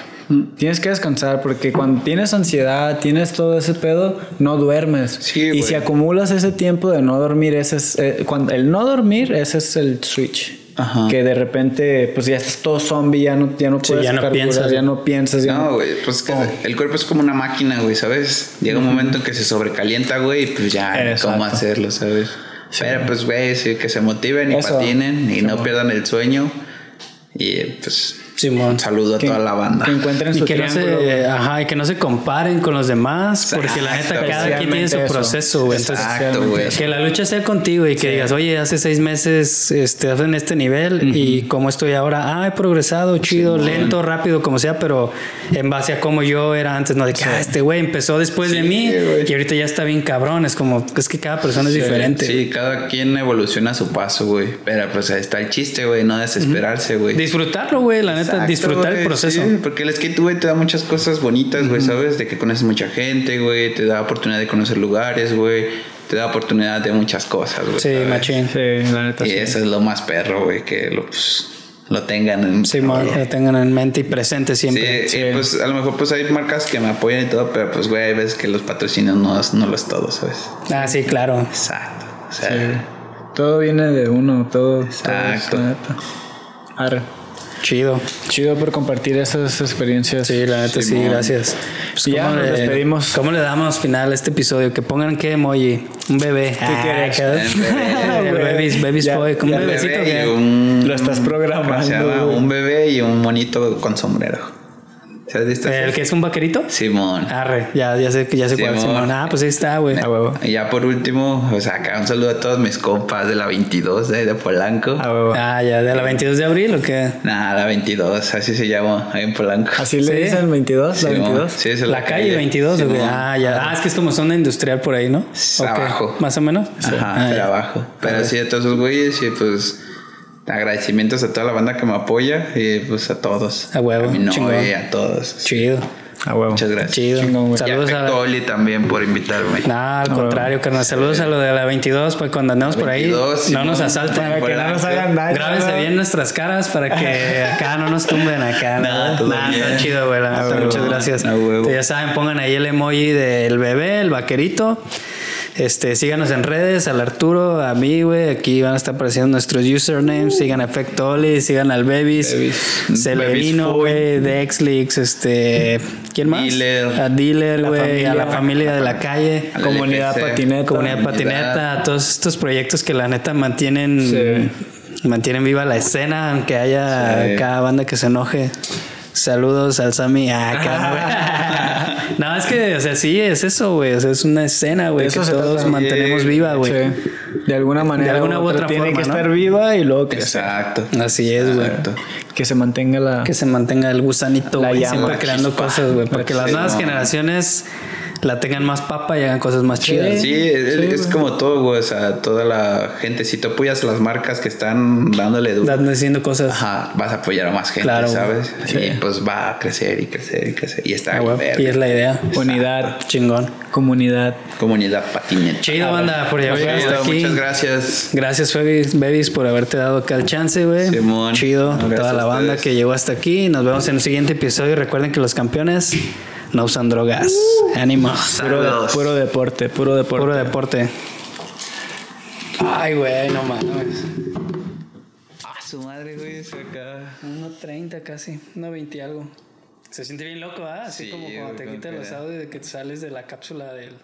Tienes que descansar porque cuando tienes ansiedad, tienes todo ese pedo, no duermes. Sí, y si acumulas ese tiempo de no dormir, ese es, eh, cuando, el no dormir, ese es el switch. Ajá. Que de repente, pues ya estás todo zombie, ya no, ya no Sí, puedes ya no piensas. ya no piensas. Ya No, güey, pues que el cuerpo es como una máquina, güey, ¿sabes? Llega un momento en que se sobrecalienta, güey, y pues ya, Exacto. cómo hacerlo, ¿sabes? Pero pues, güey, sí, que se motiven y Eso. patinen y no pierdan el sueño. Y pues, Simón. un saludo a que, toda la banda. que encuentren Y su que, no se, ajá, y que no se comparen con los demás, porque la neta, cada quien tiene su eso. proceso, güey. Entonces, Exacto, güey. que la lucha sea contigo y que digas, oye, hace seis meses este, en este nivel y cómo estoy ahora. Ah, he progresado, chido, lento, rápido, como sea, pero en base a cómo yo era antes, no de que ah, este güey empezó después de mí güey. y ahorita ya está bien cabrón. Es como, es que cada persona es diferente. Sí, cada quien evoluciona a su paso, güey. Pero pues ahí está el chiste, güey, no desesperarse, güey. Disfrutarlo, güey, la neta, Exacto, disfrutar el proceso. sí, porque el skate, güey, te da muchas cosas bonitas, güey, ¿sabes? De que conoces mucha gente, güey, te da oportunidad de conocer lugares, güey, te da oportunidad de muchas cosas, güey. Sí, ¿sabes? machín. Sí, la neta. Y sí. eso es lo más perro, güey, que lo, pues, lo tengan en... Sí, lo tengan en mente y presente Sí, siempre. y, pues a lo mejor pues hay marcas que me apoyan y todo, pero pues güey, hay veces que los patrocinios no, es- no lo es todo, ¿sabes? Ah, sí, claro. Exacto. O sea, Todo viene de uno, todo. todo es, Exacto. la neta. Arre. Chido. Chido por compartir esas experiencias. Sí, la neta sí, gracias. Pues, ya ¿cómo nos le- despedimos. ¿Cómo le damos final a este episodio? Que pongan qué emoji. Un bebé. ¿Qué quieres? El bebé. baby's, baby's Ya, boy. Un bebecito. bebé un... Lo estás programando. Un bebé y un monito con sombrero. ¿Se has visto El ese? que es un vaquerito. Simón. Arre, ya, ya sé, ya sé cuál. Simón. Simón. Ah, pues ahí está, güey. A huevo. Y ya por último, o sea, acá un saludo a todos mis compas de la 22 de, de Polanco. A huevo. Ah, ya, de la 22 de abril o qué? Nada, la 22, así se llama ahí en Polanco. Así le Sí. dicen 22, la Simón. 22. Sí, es en La, calle 22 o qué? Simón. Ah, ya. Ah, es que es como zona industrial por ahí, ¿no? Abajo. Más o menos. Ajá, Ah, pero ya. abajo. Pero sí, a todos esos güeyes y pues agradecimientos a toda la banda que me apoya y pues a todos. A huevo, A mi novia, a todos. Chido. A huevo. Muchas gracias. Chido. Chingón. Saludos y a a Oli también por invitarme. No, al contrario, carnal. Saludos a lo de la 22, pues cuando andemos por ahí, 22, no nos asalten. Para que no nos hagan daño. Grábense ¿no? bien nuestras caras para que acá no nos tumben acá. Nah, ¿no? bien. está chido, güey. Muchas gracias. A huevo. Ya saben, pongan ahí el emoji del bebé, el vaquerito. Este, síganos en redes, al Arturo, a mí, güey. Aquí van a estar apareciendo nuestros usernames. Sigan a Efectoli, sigan al Bebis, Bebis. Celerino, güey, Dexlix, este. ¿Quién más? Dealer. A Dealer, güey, a la familia de la calle. A la Comunidad patineta. Comunidad Comunidad. patineta, todos estos proyectos que la neta mantienen mantienen viva la escena, aunque haya Sí. cada banda que se enoje. Saludos al Sammy. Ah, no, es que, o sea, sí, es eso, güey. O sea, es una escena, güey, que todos trata. mantenemos viva, güey. Sí. De alguna manera. De alguna u otra tiene forma, que ¿no? estar viva y luego que, Exacto. Así es, güey. Exacto. que se mantenga la. Que se mantenga el gusanito, güey, siempre creando chispa. cosas, güey. Para que las Sí, nuevas no. generaciones la tengan más papa y hagan cosas más chidas. Sí, es, es como todo, güey. O sea, toda la gente. Si tú apoyas las marcas que están dándole duro, Dando diciendo cosas. ajá, vas a apoyar a más gente, Claro, ¿sabes? güey. Y pues va a crecer y crecer y crecer. Y está Ah, y es la idea. Unidad, Chingón. comunidad. Comunidad patineta. Chido, banda, por haber Chido, aquí. Muchas gracias. Gracias, Babies, Babies, por haberte dado acá el chance, güey. Simón. Chido. No, Toda la banda que llegó hasta aquí. Nos vemos en el siguiente episodio. Recuerden que los campeones no usan drogas. Ánimo. Puro, deporte, puro deporte. Puro deporte. Ay, güey, no mames. Ah, su madre, güey. es acá. 1.30 casi, 1.20 y algo. Se siente bien loco, ¿ah? Así Sí, como cuando te que- los audios de que te sales de la cápsula del,